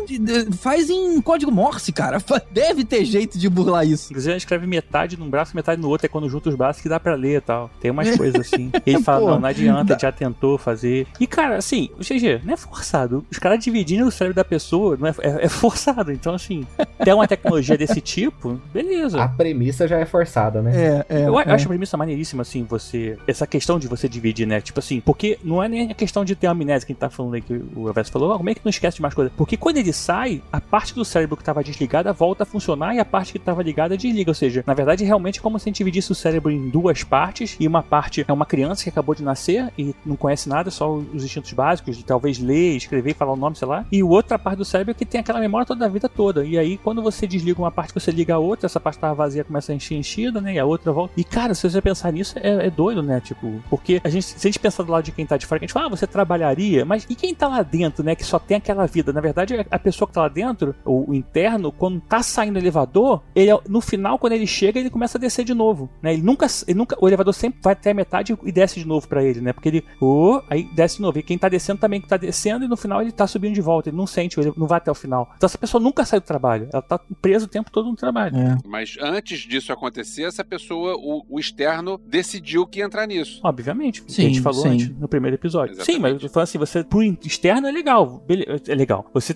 faz em código Morse, cara. Deve ter jeito de burlar isso. Inclusive, escreve metade num braço, metade no outro. É quando junta os braços que dá pra ler e tal. Tem umas coisas assim. E ele fala: não, não adianta, dá- já tentou fazer. E, cara, assim, o GG, não é forçado. Os caras dividindo o cérebro da pessoa não é, é, é forçado. Então, assim, tem uma tecnologia desse tipo, beleza. A premissa já é forçada, né? É, é. Eu é. acho a premissa maneiríssima, assim, você. Essa questão de você dividir, né? Tipo assim, porque não é nem a questão de ter amnésia que a gente tá falando aí, que o Everson falou, como é que não esquece de mais coisas? Porque quando ele sai, a parte do cérebro que estava desligada volta a funcionar e a parte que estava ligada desliga. Ou seja, na verdade, realmente é como se a gente dividisse o cérebro em duas partes e uma parte é uma criança que acabou de nascer e não conhece nada, só os instintos básicos de talvez ler, escrever, falar o nome, sei lá. E outra parte do cérebro que tem aquela memória toda a vida toda. E aí, quando você desliga uma parte, você liga a outra, essa parte tava vazia começa a encher enchida, né? E a outra volta. E cara, se você pensar nisso, é, é doido, né? Tipo, porque a gente, se a gente pensar do lado de quem tá de fora, a gente fala, ah, você trabalharia, mas e quem tá lá dentro, né? Que só tem aquela vida. Na verdade, a pessoa que tá lá dentro, o, interno, quando tá saindo do elevador, ele, no final, quando ele chega, ele começa a descer de novo, né? Ele nunca, ele nunca o elevador sempre vai até a metade e desce de novo para ele, né? Porque ele, oh, aí desce de novo. E quem tá descendo também que tá descendo e no final ele tá subindo de volta, ele não sente, ele não vai até o final. Então essa pessoa nunca sai do trabalho, ela tá presa o tempo todo no trabalho. É. Mas antes disso acontecer, essa pessoa, o, o externo, decidiu que ia entrar nisso. Obviamente, Sim, a gente falou sim. antes, no primeiro episódio. Exatamente. Sim, mas eu tô falando assim, você, por externo é legal, é legal. Você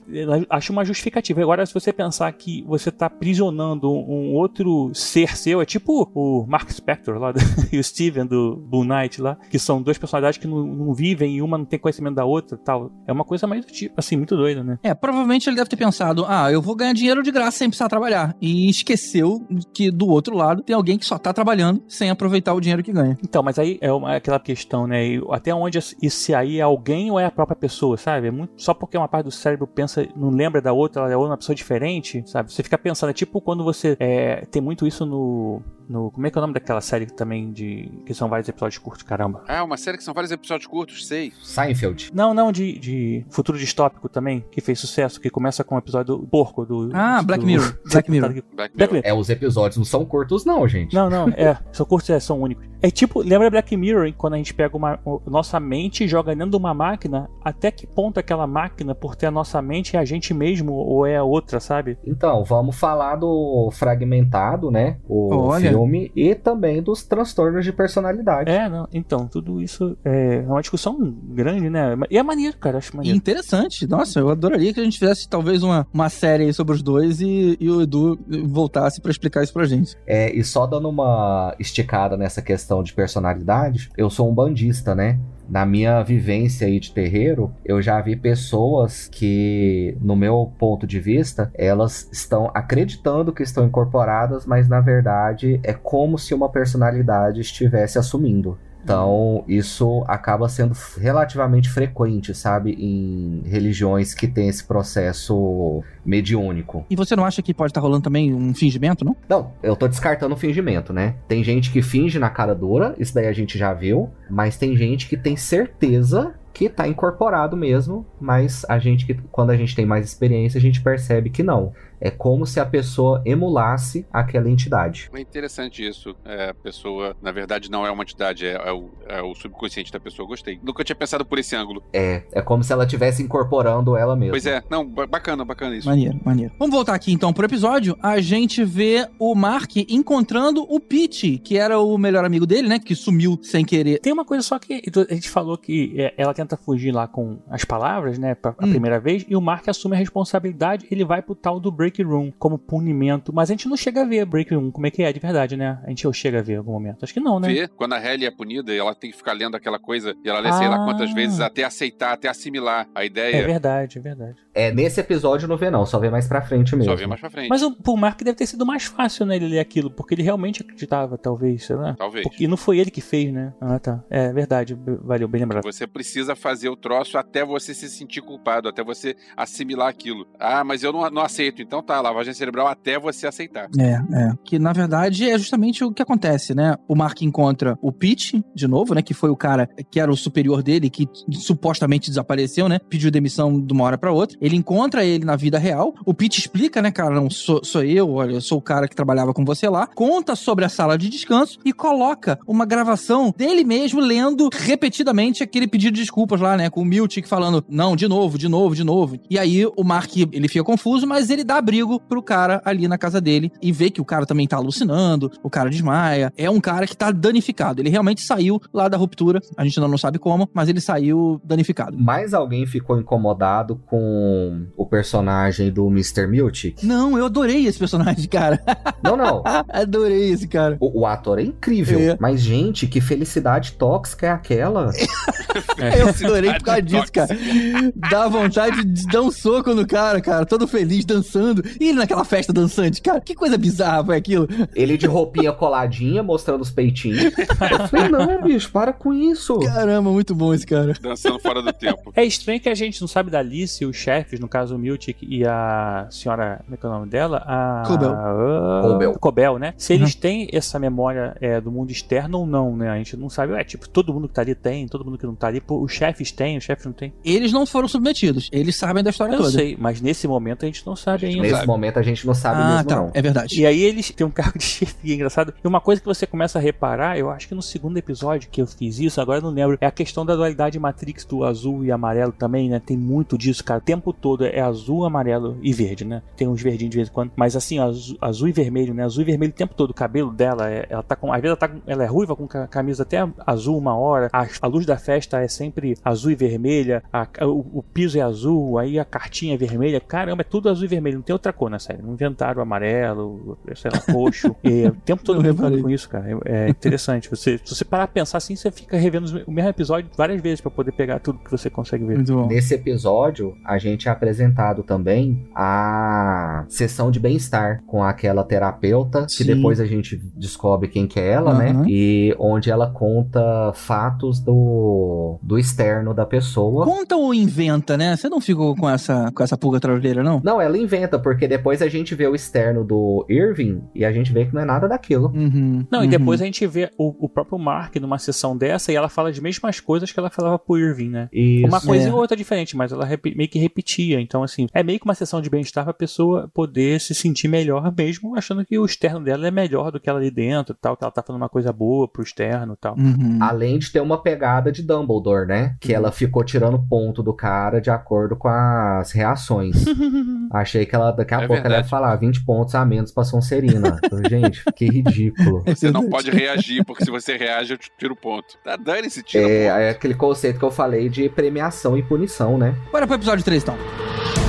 acha uma justificativa. Agora, se você pensar que você tá aprisionando um outro ser seu, é tipo o Mark Spector lá, do- e o Steven do Blue Knight lá, que são duas personalidades que não, não vivem e uma não tem conhecimento da outra tal. É uma coisa mais do tipo, assim, muito doida, né? É, provavelmente ele deve ter pensado, ah, eu vou ganhar dinheiro de graça sem precisar trabalhar. E esqueceu que do outro lado tem alguém que só tá trabalhando sem aproveitar o dinheiro que ganha. Então, mas aí é uma- aquela questão, né? e Até onde isso aí é alguém ou é a própria pessoa, sabe? É muito, só porque uma parte do cérebro pensa, não lembra da outra, ela é uma pessoa diferente, sabe? Você fica pensando, é tipo quando você. é, tem muito isso no, no. Como é que é o nome daquela série também de. que são vários episódios curtos, caramba. Ah, uma série que são vários episódios curtos, sei. Seinfeld. Não, não, de, de futuro distópico também, que fez sucesso, que começa com o episódio do porco, do. Ah, Black do- Mirror, Black Mirror. Black Black Mirror. Mirror. É, os episódios não são curtos, não, gente. Não, não, é. São curtos, é, são únicos. É tipo, lembra Black Mirror, hein, quando a gente pega uma, o- nossa mente e joga dentro de uma máquina, até que ponto aquela máquina, por ter a nossa mente, é a gente mesmo ou é a outra, sabe? Então, vamos falar do Fragmentado, né? O Olha. filme, e também dos transtornos de personalidade. É, não, então, tudo isso é uma discussão grande, né? E é maneiro, cara, acho E maneiro. interessante. Nossa, eu adoraria que a gente fizesse talvez uma, uma série aí sobre os dois e, e o Edu voltasse pra explicar isso pra gente. É, e só dando uma esticada nessa questão de personalidade, eu sou um bandista, né? Na minha vivência aí de terreiro, eu já vi pessoas que, no meu ponto de vista, elas estão acreditando que estão incorporadas, mas na verdade é como se uma personalidade estivesse assumindo. Então, isso acaba sendo relativamente frequente, sabe? Em religiões que tem esse processo mediúnico. E você não acha que pode estar rolando também um fingimento, não? Não, eu tô descartando o fingimento, né? Tem gente que finge na cara dura, isso daí a gente já viu, mas tem gente que tem certeza que tá incorporado mesmo, mas a gente que quando a gente tem mais experiência, a gente percebe que não. É como se a pessoa emulasse aquela entidade. É interessante isso. É, a pessoa, na verdade, não é uma entidade, é, é o, é o subconsciente da pessoa. Gostei. Nunca tinha pensado por esse ângulo. É, é como se ela estivesse incorporando ela mesma. Pois é, não, ba- bacana, bacana isso. Maneiro, maneiro. Vamos voltar aqui então pro episódio. A gente vê o Mark encontrando o Pete, que era o melhor amigo dele, né? Que sumiu sem querer. Tem uma coisa só que a gente falou que é, ela tenta fugir lá com as palavras, né, pra, a Hum. primeira vez, e o Mark assume a responsabilidade, ele vai pro tal do Break Room como punimento, mas a gente não chega a ver Break Room, como é que é de verdade, né? A gente ou chega a ver em algum momento. Acho que não, né? Vê, quando a Helly é punida, ela tem que ficar lendo aquela coisa, e ela lê sei lá Ah. quantas vezes até aceitar, até assimilar a É ideia. verdade, é verdade. É, nesse episódio não vê não, só vê mais pra frente mesmo. Só vê mais pra frente. Mas o, pro Mark deve ter sido mais fácil, né, ele ler aquilo, porque ele realmente acreditava, talvez, sei lá. Talvez. Porque não foi ele que fez, né? Ah, tá. É verdade, valeu, bem lembrado. Você precisa fazer o troço até você se sentir culpado, até você assimilar aquilo. Ah, mas eu não, não aceito. Então tá, lavagem cerebral até você aceitar. É, é. Que na verdade é justamente o que acontece, né? O Mark encontra o Pete, de novo, né? Que foi o cara que era o superior dele, que supostamente desapareceu, né? Pediu demissão de uma hora pra outra. Ele encontra ele na vida real. O Pete explica, né, cara? Não, sou, sou eu, olha, eu sou o cara que trabalhava com você lá. Conta sobre a sala de descanso e coloca uma gravação dele mesmo lendo repetidamente aquele pedido de desculpas lá, né? Com o Miltic falando, não, de novo, de novo, de novo. E aí o Mark, ele fica confuso, mas ele dá abrigo pro cara ali na casa dele e vê que o cara também tá alucinando, o cara desmaia. É um cara que tá danificado. Ele realmente saiu lá da ruptura. A gente ainda não sabe como, mas ele saiu danificado. Mais alguém ficou incomodado com o personagem do Mr. Miltic? Não, eu adorei esse personagem, cara. Não, não. adorei esse cara. O, o ator é incrível. É. Mas, gente, que felicidade tóxica é aquela? É. Adorei por causa disso, cara. Dá vontade de dar um soco no cara, cara. Todo feliz, dançando. E ele naquela festa dançante, cara. Que coisa bizarra foi aquilo. Ele de roupinha coladinha, mostrando os peitinhos. Eu falei, não, bicho, para com isso. Caramba, muito bom esse cara. Dançando fora do tempo. É estranho que a gente não sabe da Alice, os chefes, no caso o Miltic e a senhora, como é que é o nome dela? A... Cobel. a- Cobel. Cobel, né? Se eles têm essa memória é, do mundo externo ou não, né? A gente não sabe. É tipo, todo mundo que tá ali tem, todo mundo que não tá ali. Pô, os chefes têm, os chefes não têm. Eles não foram submetidos. Eles sabem da história Eu toda. sei, mas nesse momento a gente não sabe ainda. Nesse sabe. momento a gente não sabe Ah, mesmo, tá. não. É verdade. E aí eles têm um cargo de chefia engraçado. E uma coisa que você começa a reparar, eu acho que no segundo episódio que eu fiz isso, agora eu não lembro, é a questão da dualidade Matrix do azul e amarelo também, né? Tem muito disso, cara. O tempo todo é azul, amarelo e verde, né? Tem uns verdinhos de vez em quando. Mas assim, azul, azul e vermelho, né? Azul e vermelho o tempo todo. O cabelo dela, é- ela tá com. Às vezes ela, tá, ela é ruiva com ca- camisa até azul uma hora. A, a luz da festa é sempre azul e vermelha. a- o, o piso é azul, aí a cartinha é vermelha. Caramba, é tudo azul e vermelho. Não tem outra cor na série. Não inventaram amarelo, sei lá, roxo. E o tempo todo reparei. com isso, cara. É, é interessante. Você, se você parar pra pensar assim, você fica revendo o mesmo episódio várias vezes pra poder pegar tudo que você consegue ver. Muito bom. Nesse episódio, a gente é apresentado também a sessão de bem-estar com aquela terapeuta, que Sim. depois a gente descobre quem que é ela, Aham. né? E onde ela conta fatos do, do externo da pessoa. Conta ou inventa, né? Você não ficou com essa, com essa pulga traseira, não? Não, ela inventa, porque depois a gente vê o externo do Irving e a gente vê que não é nada daquilo. Uhum, Não, e uhum. depois a gente vê o, o próprio Mark numa sessão dessa e ela fala as mesmas coisas que ela falava pro Irving, né? Isso. Uma coisa É. e outra diferente, mas ela meio que Então, assim, é meio que uma sessão de bem-estar pra pessoa poder se sentir melhor mesmo, achando que o externo dela é melhor do que ela ali dentro e tal, que ela tá falando uma coisa boa pro externo e tal. Uhum. Além de ter uma pegada de Dumbledore, né? Que ela ficou tirando ponto do cara de acordo com as reações. Achei que ela, daqui a É pouco, ela ia verdade. falar 20 pontos a menos pra Sonserina. Gente, que ridículo. Você não pode reagir, porque se você reage, eu te tiro o ponto. Tá, dane-se, tira É, ponto. é aquele conceito que eu falei de premiação e punição, né? Bora pro episódio 3, então. No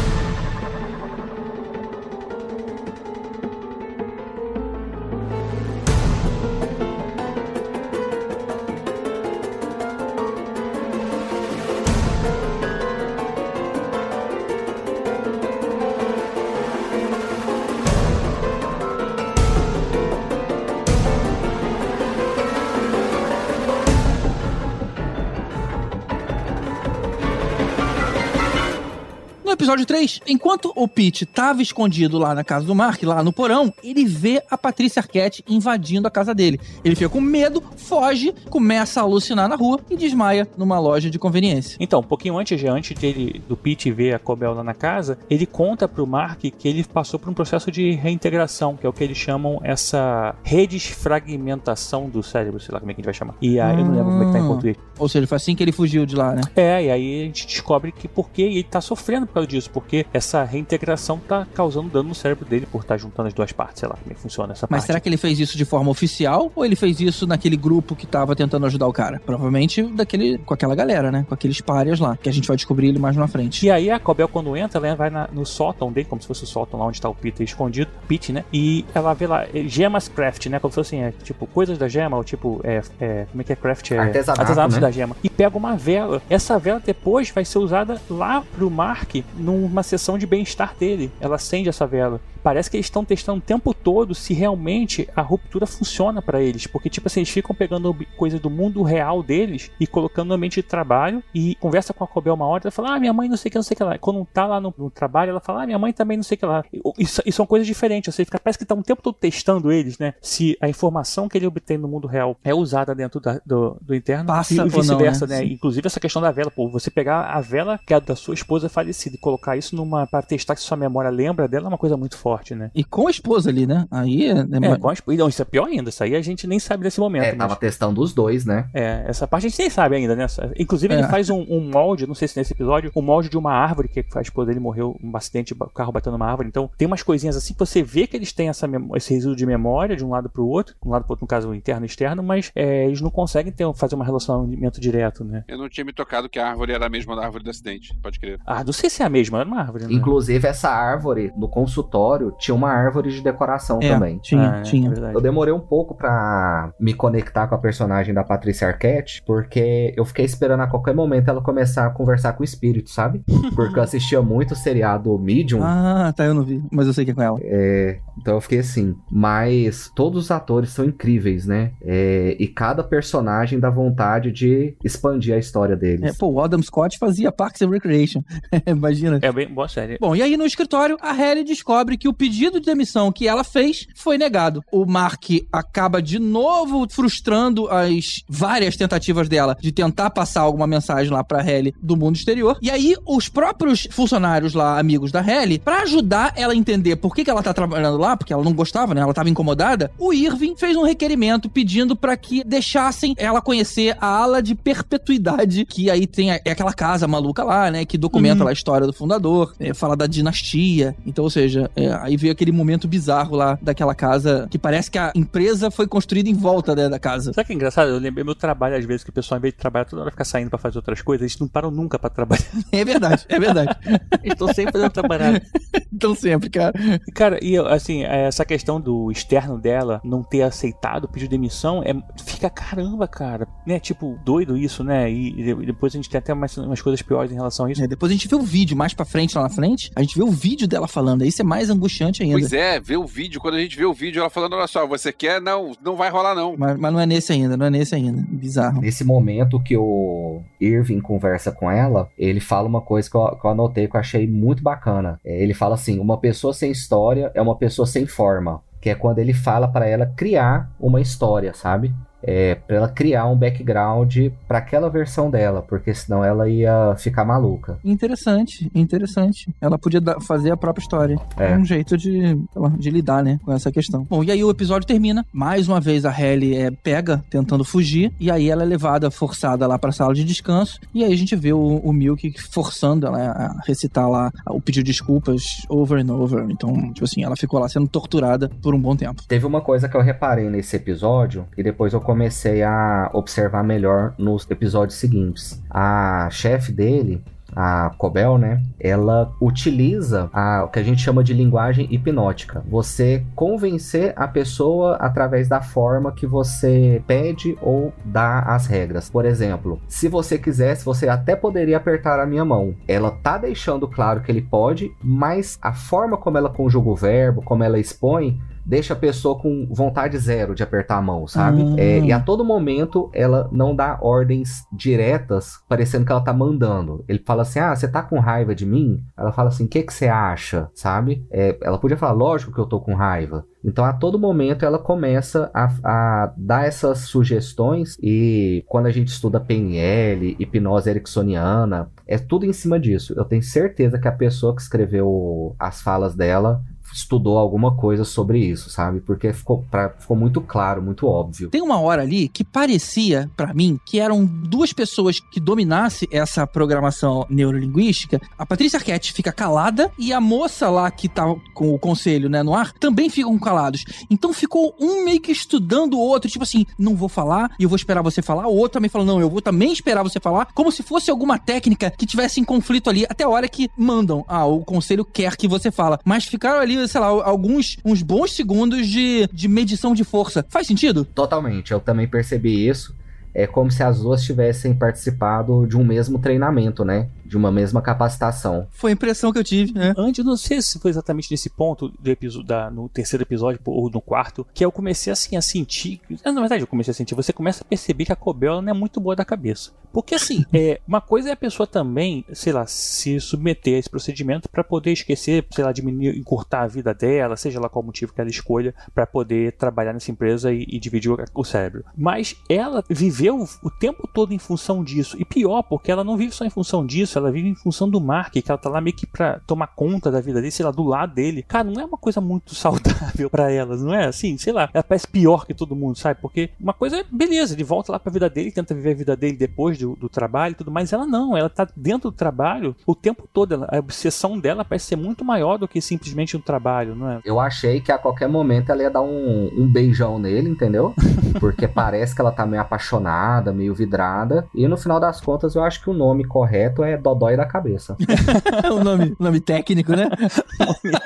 episódio 3, enquanto o Pete tava escondido lá na casa do Mark, lá no porão, ele vê a Patrícia Arquette invadindo a casa dele. Ele fica com medo, foge, começa a alucinar na rua e desmaia numa loja de conveniência. Então, um pouquinho antes, já antes dele, do Pete ver a Cobel lá na casa, ele conta pro Mark que ele passou por um processo de reintegração, que é o que eles chamam essa redesfragmentação do cérebro, sei lá como é que a gente vai chamar. E aí, eu não lembro como é que tá em Ah. português. Ou seja, foi assim que ele fugiu de lá, né? É, e aí a gente descobre que por que ele tá sofrendo por causa disso, porque essa reintegração tá causando dano no cérebro dele por estar juntando as duas partes, sei lá como é funciona essa Mas parte. será que ele fez isso de forma oficial ou ele fez isso naquele grupo que tava tentando ajudar o cara? Provavelmente daquele, com aquela galera, né? Com aqueles párias lá, que a gente vai descobrir ele mais na frente. E aí a Cobel, quando entra, ela vai na- no sótão dele, como se fosse o sótão lá onde tá o Peter escondido, Pete, né? E ela vê lá, é, gemas craft, né? Como se fosse assim, é, tipo, coisas da gema, ou tipo, é, é, como é que é craft? É, Artesanato, né? Da gema. E pega uma vela. Essa vela depois vai ser usada lá pro Mark numa sessão de bem-estar dele. Ela acende essa vela. Parece que eles estão testando o tempo todo se realmente a ruptura funciona pra eles. Porque, tipo assim, eles ficam pegando coisa do mundo real deles e colocando no ambiente de trabalho e conversa com a Cobel uma hora. Ela fala, ah, minha mãe não sei o que, não sei o que lá. E quando tá lá no, no trabalho, ela fala, ah, minha mãe também não sei o que lá. E, e e são coisas diferentes. Ou seja, fica- parece que tá um tempo todo testando eles, né? Se a informação que ele obtém no mundo real é usada dentro da- do, do interno Passa e vice-versa, né? né? Inclusive essa questão da vela, pô, você pegar a vela que é da sua esposa falecida e colocar isso numa para testar que sua memória lembra dela é uma coisa muito forte, né? E com a esposa ali, né? Aí é. É, com a esposa. Não, isso é pior ainda. Isso aí a gente nem sabe nesse momento. É, mas- tava testando os dois, né? é, essa parte a gente nem sabe ainda, né? Inclusive, É. ele faz um, um molde, não sei se nesse episódio, um molde de uma árvore, que a esposa dele morreu um acidente, o carro batendo numa árvore. Então, tem umas coisinhas assim que você vê que eles têm essa esse resíduo de memória de um lado pro outro, um lado pro outro, no caso, interno e externo, mas é, eles não conseguem ter, fazer um relacionamento direto, né? Eu não tinha me tocado que a árvore era a mesma da árvore do acidente, pode crer. Ah, não sei se é a mesma, era uma árvore, né? Inclusive, essa árvore, no consultório, escritório tinha uma árvore de decoração É, também. tinha, Ah, é, tinha. é verdade. Eu demorei um pouco pra me conectar com a personagem da Patrícia Arquette, porque eu fiquei esperando a qualquer momento ela começar a conversar com o espírito, sabe? Porque eu assistia muito o seriado Medium. Ah, tá, eu não vi, mas eu sei que é com ela. É, então eu fiquei assim. Mas todos os atores são incríveis, né? É, e cada personagem dá vontade de expandir a história deles. É, pô, o Adam Scott fazia Parks and Recreation. Imagina. É bem boa série. Bom, e aí no escritório, a Halle descobre que o pedido de demissão que ela fez foi negado. O Mark acaba de novo frustrando as várias tentativas dela de tentar passar alguma mensagem lá pra Halle do mundo exterior. E aí, os próprios funcionários lá, amigos da Halle, pra ajudar ela a entender por que, que ela tá trabalhando lá, porque ela não gostava, né? Ela tava incomodada, o Irving fez um requerimento pedindo pra que deixassem ela conhecer a ala de perpetuidade, que aí tem a- é aquela casa maluca lá, né? Que documenta Uhum. lá a história do fundador, é, fala da dinastia. Então, ou seja, é, aí veio aquele momento bizarro lá daquela casa, que parece que a empresa foi construída em volta né, da casa. Sabe que é engraçado? Eu lembrei meu trabalho, às vezes, que o pessoal, em vez de trabalhar toda hora, fica saindo pra fazer outras coisas, eles não param nunca pra trabalhar. É verdade, é verdade. Eles estão sempre fazendo trabalhar. então sempre, cara. Cara, e assim, essa questão do externo dela não ter aceitado o pedido de demissão, é, fica caramba, cara. Né? Tipo, doido isso, né? E, e depois a gente tem até mais, umas coisas piores em relação a isso. É, depois a gente vê o vídeo mais pra frente, lá na frente, a gente vê o vídeo dela falando. Isso é mais angustiante ainda. Pois é, vê o vídeo, quando a gente vê o vídeo, ela falando, olha só, você quer? Não, não vai rolar não. Mas, mas não é nesse ainda, não é nesse ainda. Bizarro. Nesse momento que o Irving conversa com ela, ele fala uma coisa que eu, que eu anotei que eu achei muito bacana. É, ele fala assim: uma pessoa sem história é uma pessoa sem forma. Que é quando ele fala pra ela criar uma história, sabe? É, para ela criar um background pra aquela versão dela, porque senão ela ia ficar maluca. Interessante, interessante. Ela podia dar- fazer a própria história. É. É um jeito de, lá, de lidar, né, com essa questão. Bom, e aí o episódio termina. Mais uma vez a Halle é pega tentando fugir. E aí ela é levada, forçada lá pra sala de descanso. E aí a gente vê o, o Milk forçando ela a recitar lá o pedido de desculpas over and over. Então, tipo assim, ela ficou lá sendo torturada por um bom tempo. Teve uma coisa que eu reparei nesse episódio e depois eu comecei a observar melhor nos episódios seguintes. A chefe dele, a Cobel, né? Ela utiliza a, o que a gente chama de linguagem hipnótica. Você convencer a pessoa através da forma que você pede ou dá as regras. Por exemplo, se você quisesse, você até poderia apertar a minha mão. Ela tá deixando claro que ele pode, mas a forma como ela conjuga o verbo, como ela expõe, deixa a pessoa com vontade zero de apertar a mão, sabe? Ah. É, e a todo momento ela não dá ordens diretas, parecendo que ela tá mandando. Ele fala assim: Ah, você tá com raiva de mim? Ela fala assim: O que que você acha? Sabe? É, ela podia falar: Lógico que eu tô com raiva. Então, a todo momento, ela começa a, a dar essas sugestões. E quando a gente estuda PNL, hipnose ericksoniana, é tudo em cima disso. Eu tenho certeza que a pessoa que escreveu as falas dela estudou alguma coisa sobre isso, sabe? Porque ficou, pra- ficou muito claro, muito óbvio. Tem uma hora ali que parecia, pra mim, que eram duas pessoas que dominassem essa programação neurolinguística. A Patrícia Arquette fica calada e a moça lá que tá com o conselho, né, no ar, também ficam calados. Então ficou um meio que estudando o outro, tipo assim, não vou falar e eu vou esperar você falar. O outro também fala, não, eu vou também esperar você falar, como se fosse alguma técnica que tivesse em conflito ali, até a hora que mandam, ah, o conselho quer que você fala. Mas ficaram ali, sei lá, alguns, uns bons segundos de, de medição de força. Faz sentido? Totalmente, eu também percebi isso. É como se as duas tivessem participado de um mesmo treinamento, né? De uma mesma capacitação. Foi a impressão que eu tive, né? Antes, eu não sei se foi exatamente nesse ponto do episódio, da, no terceiro episódio ou no quarto, que eu comecei assim a sentir. Na verdade, eu comecei a sentir. Você começa a perceber que a Cobel não é muito boa da cabeça. Porque assim, é, uma coisa é a pessoa também, sei lá, se submeter a esse procedimento para poder esquecer, sei lá, diminuir, encurtar a vida dela, seja lá qual motivo que ela escolha, para poder trabalhar nessa empresa e, e dividir o, o cérebro. Mas ela viveu o tempo todo em função disso. E pior, porque ela não vive só em função disso, ela vive em função do Mark, que ela tá lá meio que pra tomar conta da vida dele, sei lá, do lado dele. Cara, não é uma coisa muito saudável para elas, não é? Assim, sei lá, ela parece pior que todo mundo, sabe? Porque uma coisa é, beleza, ele volta lá pra vida dele, tenta viver a vida dele depois do, do trabalho e tudo mais. Ela não, ela tá dentro do trabalho o tempo todo. Ela, a obsessão dela parece ser muito maior do que simplesmente um trabalho, não é? Eu achei que a qualquer momento ela ia dar um, um beijão nele, entendeu? Porque parece que ela tá meio abandonada, meio vidrada. E no final das contas, eu acho que o nome correto é Dodói da Cabeça. o nome, nome técnico, né?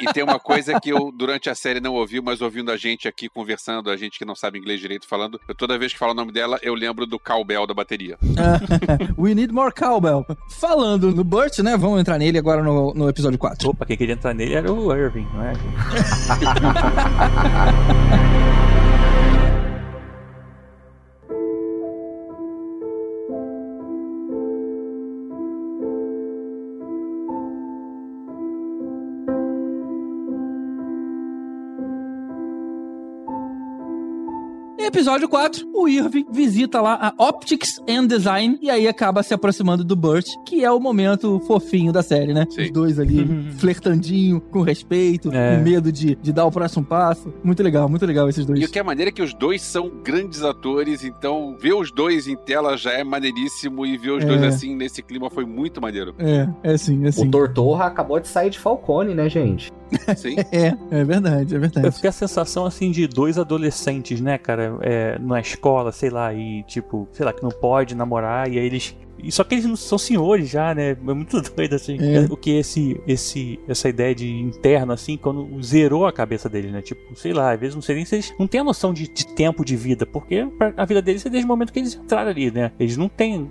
E tem uma coisa que eu, durante a série, não ouvi, mas ouvindo a gente aqui conversando, a gente que não sabe inglês direito falando, eu, toda vez que falo o nome dela, eu lembro do cowbell da bateria. We need more cowbell. Falando no Burt, né? Vamos entrar nele agora no, no episódio 4. Opa, quem queria entrar nele era o Irving, não é? Episódio 4, o Irving visita lá a Optics and Design e aí acaba se aproximando do Burt, que é o momento fofinho da série, né? Sim. Os dois ali flertandinho, com respeito, É. com medo de, de dar o próximo passo. Muito legal, muito legal esses dois. E o que é maneiro é que os dois são grandes atores, então ver os dois em tela já é maneiríssimo e ver os É. dois assim nesse clima foi muito maneiro. É, é sim, é O sim. Tortorra acabou de sair de Falcone, né, gente? Sim. É, é verdade, é Eu verdade. fiquei a sensação assim de dois adolescentes, né, cara, é, na escola, sei lá, e tipo, sei lá, que não pode namorar, e aí eles. E só que eles não são senhores já, né? É muito doido, assim. É. O que esse, esse, essa ideia de interno, assim, quando zerou a cabeça deles, né? Tipo, sei lá, às vezes não sei nem se eles não têm a noção de, de tempo de vida, porque a vida deles é desde o momento que eles entraram ali, né? Eles não têm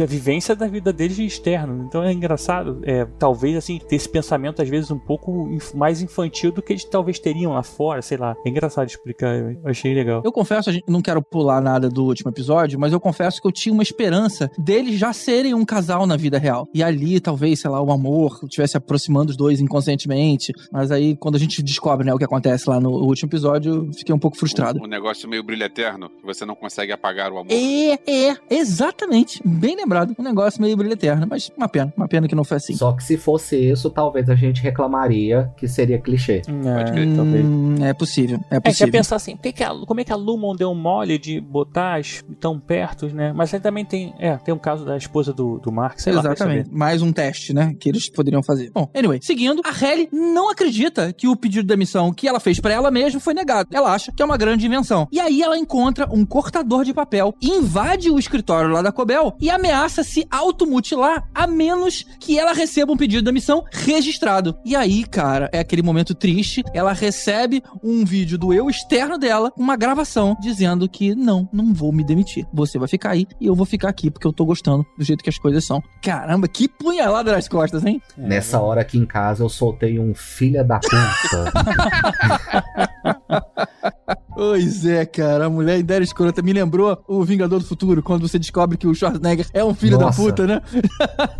a vivência da vida deles de externo. Então é engraçado, é, talvez, assim, ter esse pensamento, às vezes, um pouco inf- mais infantil do que eles talvez teriam lá fora, sei lá. É engraçado explicar, eu achei legal. Eu confesso, a gente, não quero pular nada do último episódio, mas eu confesso que eu tinha uma esperança deles já serem um casal na vida real. E ali, talvez, sei lá, o amor estivesse aproximando os dois inconscientemente. Mas aí, quando a gente descobre né, o que acontece lá no último episódio, eu fiquei um pouco frustrado. Um negócio meio brilho eterno, que você não consegue apagar o amor. É, é, exatamente. Bem lembrado. Um negócio meio brilho eterno, mas uma pena. Uma pena que não foi assim. Só que se fosse isso, talvez a gente reclamaria que seria clichê. É, crer. talvez. Hum, é possível, é É, quer possível. pensar assim, que que a- como é que a Lumon deu um mole de botar as tão perto, né? Mas aí também tem, é, tem um caso da esposa do, do Mark, sei lá. Exatamente. saber. Mais um teste, né? Que eles poderiam fazer. Bom, anyway, seguindo, a Halle não acredita que o pedido de demissão que ela fez pra ela mesma foi negado. Ela acha que é uma grande invenção. E aí ela encontra um cortador de papel, invade o escritório lá da Cobel e ameaça se automutilar a menos que ela receba um pedido de demissão registrado. E aí, cara, é aquele momento triste. Ela recebe um vídeo do eu externo dela, uma gravação dizendo que não, não vou me demitir. Você vai ficar aí e eu vou ficar aqui porque eu tô gostando do jeito que as coisas são. Caramba, que punhalada nas costas, hein? É, Nessa hora aqui em casa eu soltei um filha da puta. Pois é, cara, a mulher ideia escrota me lembrou o Vingador do Futuro, quando você descobre que o Schwarzenegger é um filho Nossa. da puta, né?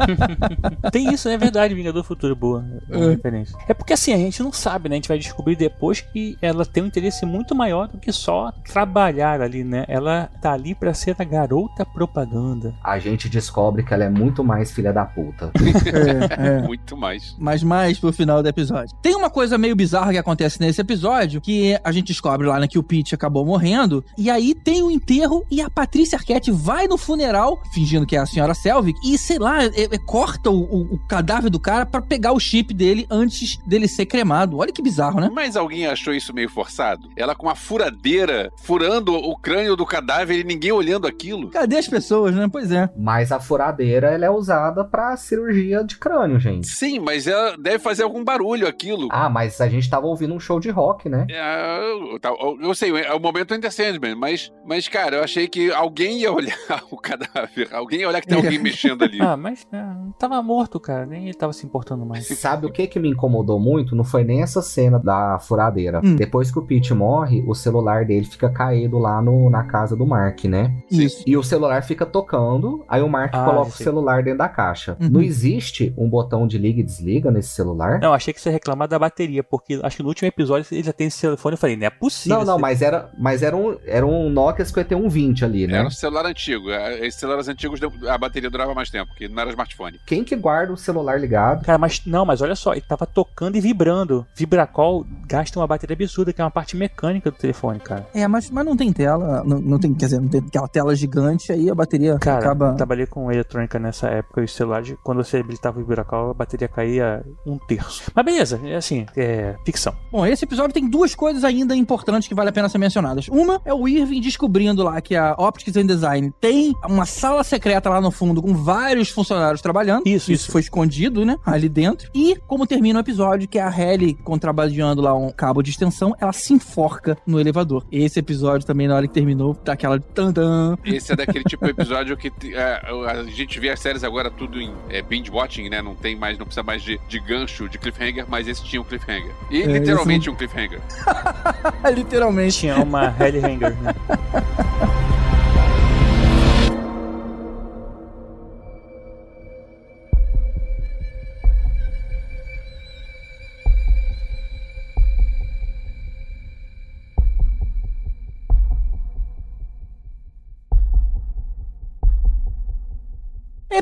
Tem isso, é verdade, Vingador Futuro, boa, boa É. referência. É porque assim, a gente não sabe, né? A gente vai descobrir depois que ela tem um interesse muito maior do que só trabalhar ali, né? Ela tá ali pra ser a garota propaganda. a gente descobre que ela é muito mais filha da puta. É, é. Muito mais. mas mais pro final do episódio. Tem uma coisa meio bizarra que acontece nesse episódio, que a gente descobre lá né, que o Pete acabou morrendo, e aí tem o enterro e a Patrícia Arquette vai no funeral, fingindo que é a senhora Selvig, e sei lá, é- é- corta o, o- o cadáver do cara pra pegar o chip dele antes dele ser cremado. Olha que bizarro, né? Mas alguém achou isso meio forçado? Ela com uma furadeira, furando o crânio do cadáver e ninguém olhando aquilo. Cadê as pessoas, né? Pois é. Mas a furadeira ela é usada pra cirurgia de crânio, gente. Sim, mas ela deve fazer algum barulho aquilo. Ah, mas a gente tava ouvindo um show de rock, né? É, eu, tá, eu- eu sei, é o momento Enter Sandman, mas, mas, cara, eu achei que alguém ia olhar o cadáver, alguém ia olhar que tem alguém mexendo ali. Ah, mas é, tava morto, cara, nem ele tava se importando mais. Sabe o que que me incomodou muito? Não foi nem essa cena da furadeira. Hum. Depois que o Pete morre, o celular dele fica caído lá no, na casa do Mark, né? Isso. E o celular fica tocando, aí o Mark Ah, coloca o celular dentro da caixa. Uhum. Não existe um botão de liga e desliga nesse celular? Não, achei que você ia reclamar da bateria, porque acho que no último episódio ele já tem esse telefone. Eu falei, não é possível. Não, não, mas era, mas era um, era um Nokia 5120 ali, né? Era um celular antigo. é, Esses celulares antigos, a bateria durava mais tempo, porque não era smartphone. Quem que guarda o celular ligado? Cara, mas não, mas olha só, ele tava tocando e vibrando. Vibracol gasta uma bateria absurda, que é uma parte mecânica do telefone, cara. É, mas, mas não tem tela, não, não tem, quer dizer, não tem aquela tela gigante, aí a bateria Cara, acaba... eu trabalhei com eletrônica nessa época e os celulares, quando você habilitava o Vibracol, a bateria caía um terço. Mas beleza, é assim, é ficção. Bom, esse episódio tem duas coisas ainda importantes que vale a pena ser mencionadas. Uma é o Irving descobrindo lá que a Optics and Design tem uma sala secreta lá no fundo com vários funcionários trabalhando. Isso, isso. foi escondido, né? Ali dentro. E como termina o episódio, que é a Halle contrabandeando lá um cabo de extensão, ela se enforca no elevador. Esse episódio também, na hora que terminou, tá aquela tandã. Esse é daquele tipo de episódio que é, a gente vê as séries agora tudo em é, binge watching, né? Não tem mais, não precisa mais de, de gancho, de cliffhanger, mas esse tinha um cliffhanger. E É, literalmente esse um cliffhanger. Literalmente. Tinha uma Hanger, né?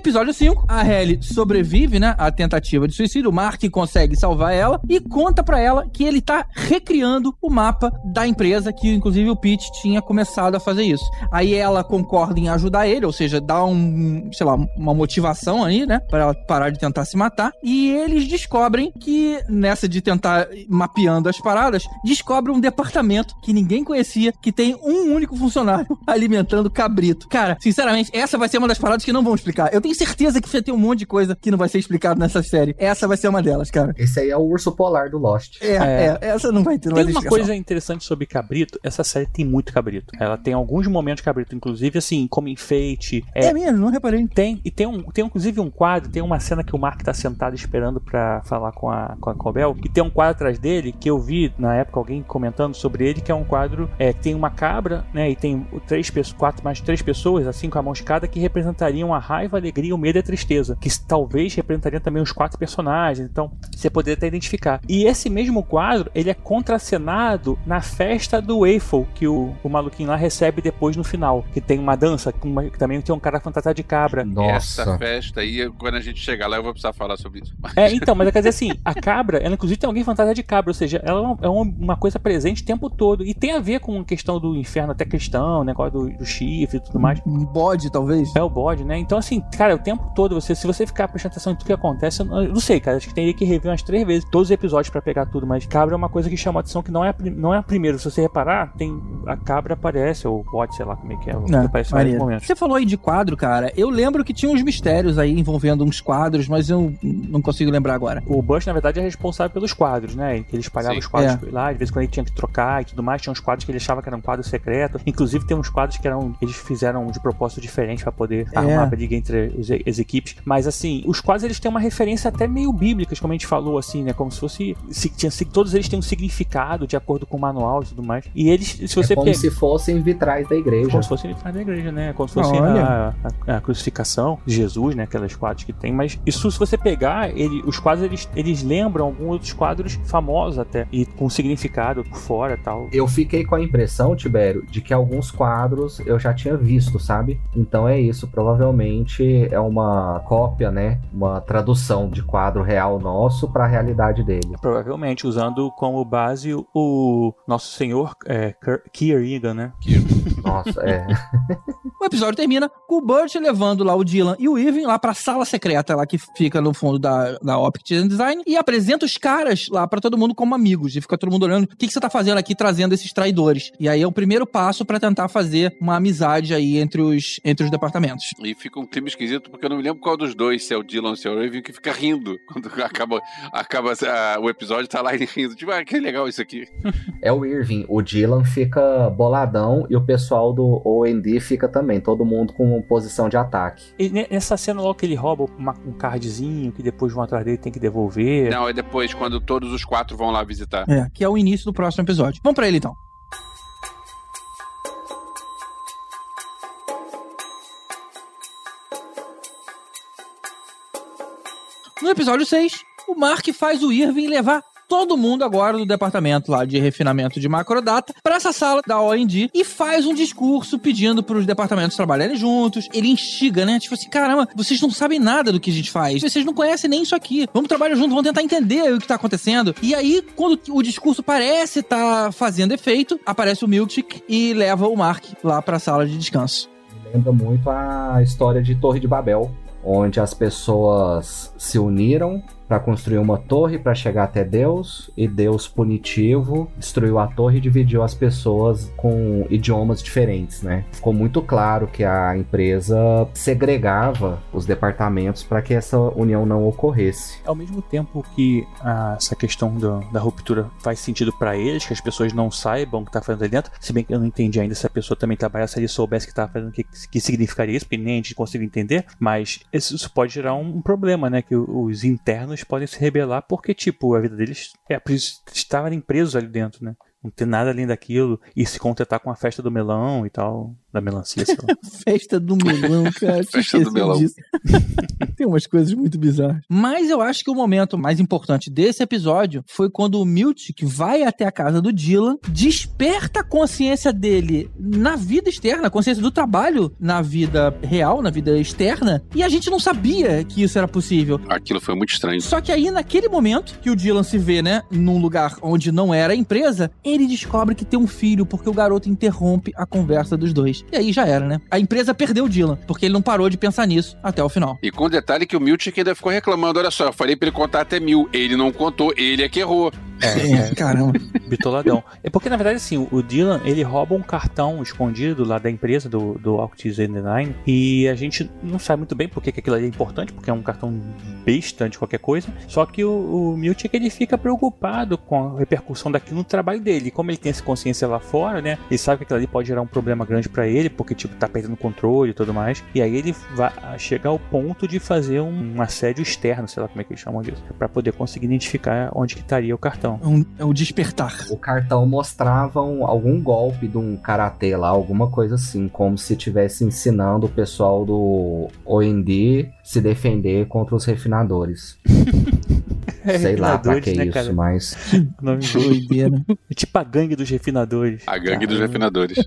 Episódio 5, a Halle sobrevive, né, à tentativa de suicídio. O Mark consegue salvar ela e conta pra ela que ele tá recriando o mapa da empresa, que inclusive o Pete tinha começado a fazer isso. Aí ela concorda em ajudar ele, ou seja, dá um, sei lá, uma motivação aí, né, pra ela parar de tentar se matar. E eles descobrem que nessa de tentar mapeando as paradas, descobre um departamento que ninguém conhecia, que tem um único funcionário alimentando cabrito. Cara, sinceramente, essa vai ser uma das paradas que não vão explicar. Eu tenho certeza que vai ter um monte de coisa que não vai ser explicado nessa série. Essa vai ser uma delas, cara. Esse aí é o urso polar do Lost. É, é, essa não vai ter, não Tem vai ter uma coisa interessante sobre cabrito. Essa série tem muito cabrito. Ela tem alguns momentos de cabrito, inclusive assim, como enfeite. É, mesmo, não reparei. Tem, e tem, um, tem inclusive um quadro, tem uma cena que o Mark tá sentado esperando pra falar com a, com a Cobel, e tem um quadro atrás dele que eu vi na época alguém comentando sobre ele, que é um quadro é, que tem uma cabra, né, e tem três pessoas, quatro mais três pessoas, assim, com a mão escada, que representariam a raiva, a alegria, o medo e a tristeza, que talvez representariam também os quatro personagens, então você poderia até identificar. E esse mesmo quadro, ele é contracenado na festa do Eiffel, que o, o maluquinho lá recebe depois no final, que tem uma dança, com uma- que também tem um cara fantasiado de cabra. Essa festa aí, quando a gente chegar lá, eu vou precisar falar sobre isso. É, então, mas quer dizer assim, a cabra, ela inclusive tem alguém fantasiado de cabra, ou seja, ela é uma- é uma, uma coisa presente o tempo todo. E tem a ver com a questão do inferno até cristão, negócio do, do chifre e tudo mais. Um bode, talvez. É o bode, né? Então, assim, cara, o tempo todo, você, se você ficar prestando atenção em tudo que acontece, eu não, eu não sei, cara, acho que teria que rever umas três vezes todos os episódios pra pegar tudo, mas cabra é uma coisa que chama atenção que não é a, não é a primeira. Se você reparar, tem a cabra aparece, ou o bode, sei lá como é que é, É, aparece em momentos. Você falou aí de quadro, cara. Eu lembro que tinha uns mistérios aí envolvendo uns quadros, mas eu não consigo lembrar agora. O Bush, na verdade, é responsável pelos quadros, né? Ele espalhava Sim. os quadros É. lá, de vez em quando ele tinha que trocar e tudo mais. Tinha uns quadros que ele achava que eram quadros secretos. Inclusive, tem uns quadros que eram eles fizeram de propósito diferente pra poder É. arrumar a briga entre os, as equipes. Mas, assim, os quadros eles têm uma referência até meio bíblicas, como a gente falou, assim, né? Como se fosse. Se, tinha, se, todos eles têm um significado de acordo com o manual e tudo mais. E eles, se você é como pega- se fossem vitrais da igreja. como se fosse vitrais da igreja, né? Como se fosse a, a- a crucificação de Jesus, né? Aquelas quadros que tem. Mas isso, se você pegar, ele, os quadros, eles, eles lembram alguns outros quadros famosos até. E com significado por fora e tal. Eu fiquei com a impressão, Tibério, de que alguns quadros eu já tinha visto, sabe? Então é isso, provavelmente é uma cópia, né? Uma tradução de quadro real nosso para a realidade dele. Provavelmente usando como base o, nosso senhor é, Egan, né? Nossa, é. O episódio termina com o Burt levando lá o Dylan e o Irving lá pra sala secreta lá que fica no fundo da, da Optic Design e apresenta os caras lá pra todo mundo como amigos. E fica todo mundo olhando o que, que você tá fazendo aqui trazendo esses traidores. E aí é o primeiro passo pra tentar fazer uma amizade aí entre os, entre os departamentos. E fica um clima esquisito, porque eu não me lembro qual dos dois, se é o Dylan ou se é o Raven, que fica rindo. Quando acaba, acaba ah, o episódio, tá lá ele rindo. Tipo, ah, que legal isso aqui. É o Irving. O Dylan fica boladão e o pessoal do OND fica também. Todo mundo com posição de ataque. E ne- nessa cena logo que ele rouba uma- um cardzinho que depois vão atrás dele tem que devolver. Não, é depois, quando todos os quatro vão lá visitar. É, que é o início do próximo episódio. Vamos pra ele então. No episódio 6, o Mark faz o Irving levar todo mundo agora do departamento lá de refinamento de macrodata para essa sala da OND e faz um discurso pedindo para os departamentos trabalharem juntos. Ele instiga, né? Tipo assim, caramba, vocês não sabem nada do que a gente faz. Vocês não conhecem nem isso aqui. Vamos trabalhar junto, vamos tentar entender o que tá acontecendo. E aí, quando o discurso parece estar fazendo efeito, aparece o Milkshake e leva o Mark lá para a sala de descanso. Lembra muito a história de Torre de Babel, onde as pessoas se uniram para construir uma torre para chegar até Deus e Deus punitivo destruiu a torre e dividiu as pessoas com idiomas diferentes, né? Ficou muito claro que a empresa segregava os departamentos para que essa união não ocorresse. Ao mesmo tempo que ah, essa questão da, da ruptura faz sentido para eles, que as pessoas não saibam o que tá fazendo ali dentro, se bem que eu não entendi ainda se a pessoa também trabalha, se ele soubesse que tá fazendo o que, que significaria isso, porque nem a gente consegue entender, mas isso, pode gerar um, um problema, né? Que os internos podem se rebelar porque, tipo, a vida deles é por estarem presos ali dentro, né? Não ter nada além daquilo e se contentar com a festa do melão e tal, da melancia, sei lá. Festa do melão, cara. Festa do melão. disso. Tem umas coisas muito bizarras. Mas eu acho que o momento mais importante desse episódio foi quando o Miltic vai até a casa do Dylan, desperta a consciência dele na vida externa, a consciência do trabalho na vida real, na vida externa, e a gente não sabia que isso era possível. Aquilo foi muito estranho. Só que aí, naquele momento que o Dylan se vê, né, num lugar onde não era a empresa, ele descobre que tem um filho, porque o garoto interrompe a conversa dos dois. E aí já era, né? A empresa perdeu o Dylan, porque ele não parou de pensar nisso até o final. E com o detalhe que o Miltic ainda ficou reclamando: olha só, eu falei pra ele contar até mil. Ele não contou, ele é que errou. É, caramba. Bitoladão. É porque, na verdade, assim, o Dylan, ele rouba um cartão escondido lá da empresa, do, do Alctis 89, e a gente não sabe muito bem porque que aquilo ali é importante, porque é um cartão besta de qualquer coisa. Só que o, o Miltic, ele fica preocupado com a repercussão daquilo no trabalho dele. E como ele tem essa consciência lá fora, né, ele sabe que aquilo ali pode gerar um problema grande pra ele, porque, tipo, tá perdendo controle e tudo mais. E aí ele vai chegar ao ponto de fazer um, um assédio externo, sei lá como é que eles chamam disso, pra poder conseguir identificar onde que estaria o cartão. É, um- é o despertar. O cartão mostrava um- algum golpe de um karatê lá, alguma coisa assim, como se estivesse ensinando o pessoal do OND se defender contra os refinadores. Sei lá pra que né, isso, cara? mas O nome Doideira. É tipo a gangue dos refinadores. A gangue dos refinadores.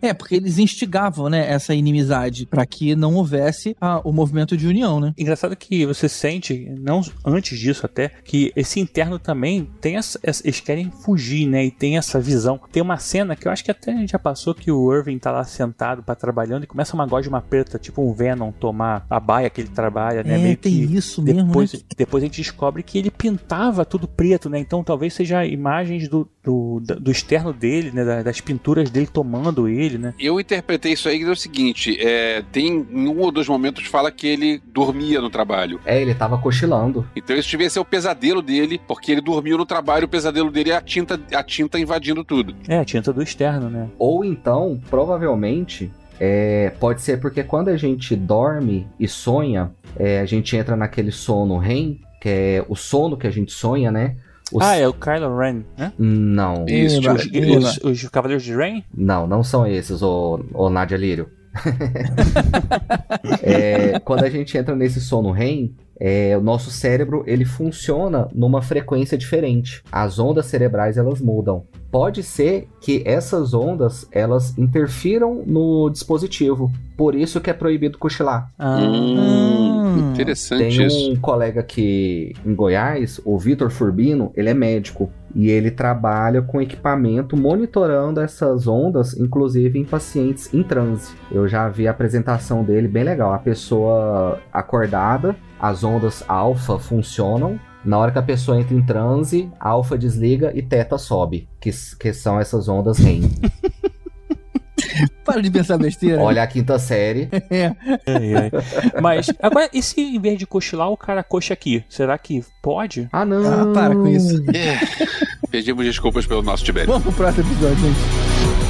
É, porque eles instigavam, né, essa inimizade, pra que não houvesse ah, o movimento de união, né? Engraçado que você sente, não antes disso até, que esse interno também tem essa, essa- eles querem fugir, né? E tem essa visão. Tem uma cena que eu acho que até a gente já passou que o Irving tá lá sentado pra trabalhando e começa uma gosma preta, tipo um Venom tomar a baia que ele trabalha, né? é, Meio tem que isso mesmo, depois, né? depois a gente descobre que ele pintava tudo preto, né? Então talvez seja imagens do, do, do externo dele, né? Da- Das pinturas dele tomando ele, né? Eu interpretei isso aí que é o seguinte: é, tem em um ou dois momentos fala que ele dormia no trabalho. é, ele tava cochilando. Então isso devia ser o pesadelo dele, porque ele dormiu no trabalho, o pesadelo dele é a tinta, a tinta invadindo tudo. É, a tinta do externo, né? Ou então, provavelmente, é, pode ser porque quando a gente dorme e sonha, é, a gente entra naquele sono REM, que é o sono que a gente sonha, né? O Ah, é o Kylo Ren, né? Não, Isso, Os, os, os Cavaleiros de Rain? não, não são esses, o, o Nadia Lírio. É, quando a gente entra nesse sono REM, é, o nosso cérebro ele funciona numa frequência diferente. As ondas cerebrais elas mudam. Pode ser que essas ondas elas interfiram no dispositivo. Por isso que é proibido cochilar. Ah, Hum, interessante Tem isso. um colega aqui em Goiás, o Vitor Furbino, ele é médico e ele trabalha com equipamento monitorando essas ondas, inclusive em pacientes em transe. Eu já vi a apresentação dele, bem legal. A pessoa acordada, as ondas alfa funcionam. Na hora que a pessoa entra em transe, alfa desliga e teta sobe, que, que são essas ondas REM. Para de pensar besteira. Olha a quinta série. É. ai, ai. Mas, agora, e se em vez de cochilar, o cara coxa aqui? Será que pode? Ah, não! Ah, para com isso. Pedimos desculpas pelo nosso Tibério. Vamos pro próximo episódio, gente.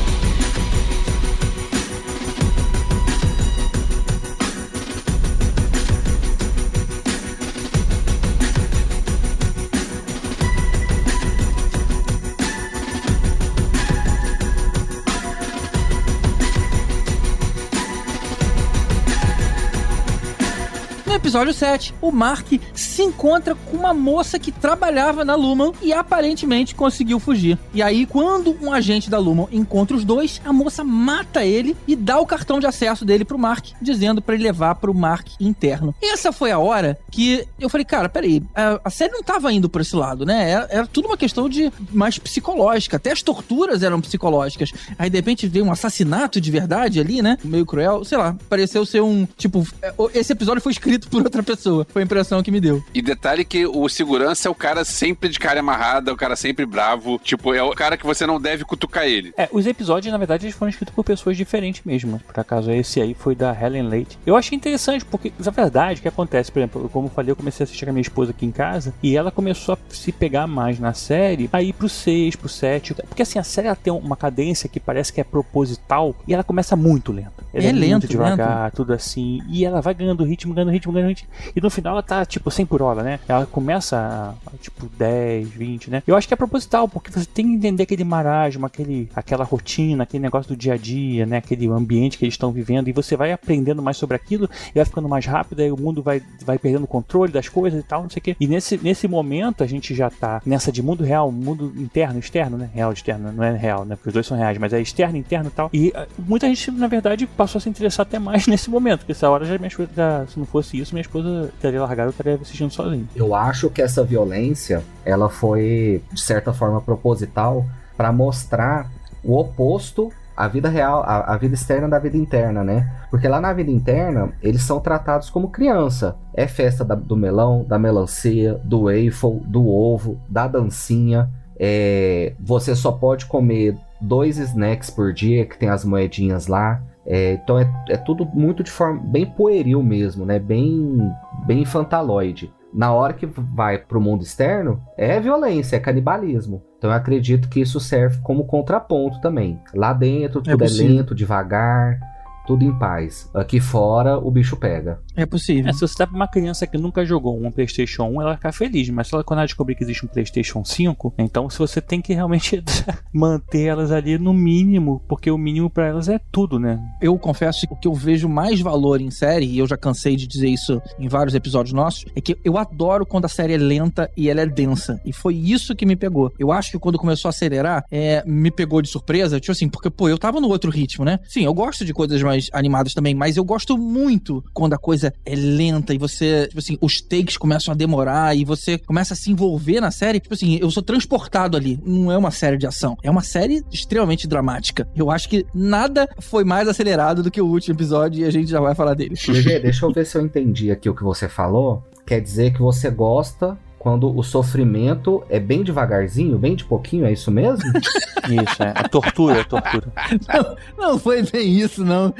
Episódio 7, o Mark se encontra com uma moça que trabalhava na Lumen e aparentemente conseguiu fugir. E aí, quando um agente da Lumen encontra os dois, a moça mata ele e dá o cartão de acesso dele pro Mark, dizendo pra ele levar pro Mark interno. Essa foi a hora que eu falei, cara, peraí, a, a série não tava indo por esse lado, né? Era, era tudo uma questão de mais psicológica, até as torturas eram psicológicas. Aí, de repente, veio um assassinato de verdade ali, né? Meio cruel, sei lá, pareceu ser um, tipo, é, esse episódio foi escrito por outra pessoa. Foi a impressão que me deu. E detalhe que o segurança é o cara sempre de cara amarrada, o cara sempre bravo. Tipo, é o cara que você não deve cutucar ele. É, os episódios, na verdade, eles foram escritos por pessoas diferentes mesmo. Por acaso, esse aí foi da Helen Leite. Eu achei interessante, porque, na verdade, o que acontece, por exemplo, como eu falei, eu comecei a assistir com a minha esposa aqui em casa, e ela começou a se pegar mais na série, aí pro 6, pro 7. Porque assim, a série ela tem uma cadência que parece que é proposital, e ela começa muito lenta. Ela É muito lento, devagar, tudo assim. E ela vai ganhando ritmo, ganhando ritmo, ganhando ritmo. E no final ela tá, tipo, 100 por hora, né? Ela começa, tipo, 10, 20, né? Eu acho que é proposital, porque você tem que entender aquele marasmo, aquele, aquela rotina, aquele negócio do dia a dia, né? Aquele ambiente que eles estão vivendo. E você vai aprendendo mais sobre aquilo e vai ficando mais rápido, aí o mundo vai, vai perdendo controle das coisas e tal, não sei o quê. E nesse, nesse momento a gente já tá nessa de mundo real, mundo interno, externo, né? Real, externo, não é real, né? Porque os dois são reais, mas é externo, interno e tal. E ah, muita gente, na verdade, passou a se interessar até mais nesse momento, porque essa hora já esposa, já, se não fosse isso, minha esposa teria largado, eu estaria assistindo sozinho. Eu acho que essa violência, ela foi de certa forma proposital para mostrar o oposto à vida real, à, à vida externa da vida interna, né? Porque lá na vida interna, eles são tratados como criança. É festa da- do melão, da melancia, do waffle, do ovo, da dancinha. É, você só pode comer dois snacks por dia, que tem as moedinhas lá. É, então é, é tudo muito de forma bem pueril mesmo, né? Bem, bem infantaloide. Na hora que vai pro mundo externo, é violência, é canibalismo. Então eu acredito que isso serve como contraponto também. Lá dentro tudo é, possível. lento, devagar, tudo em paz. Aqui fora o bicho pega. É possível. É, se você dá pra uma criança que nunca jogou um PlayStation 1, ela vai ficar feliz. Mas se ela, quando ela descobrir que existe um PlayStation 5, então se você tem que realmente manter elas ali no mínimo, porque o mínimo pra elas é tudo, né? Eu confesso que o que eu vejo mais valor em série, e eu já cansei de dizer isso em vários episódios nossos, é que eu adoro quando a série é lenta e ela é densa. E foi isso que me pegou. Eu acho que quando começou a acelerar, é, me pegou de surpresa, tipo assim, porque, pô, eu tava no outro ritmo, né? Sim, eu gosto de coisas mais animadas também, mas eu gosto muito quando a coisa é lenta e você, tipo assim, os takes começam a demorar e você começa a se envolver na série. Tipo assim, eu sou transportado ali. Não é uma série de ação, é uma série extremamente dramática. Eu acho que nada foi mais acelerado do que o último episódio e a gente já vai falar dele. GG, deixa eu ver se eu entendi aqui o que você falou. Quer dizer que você gosta quando o sofrimento é bem devagarzinho, bem de pouquinho, é isso mesmo? Isso, é. A tortura, a tortura. Não, não foi bem isso, não.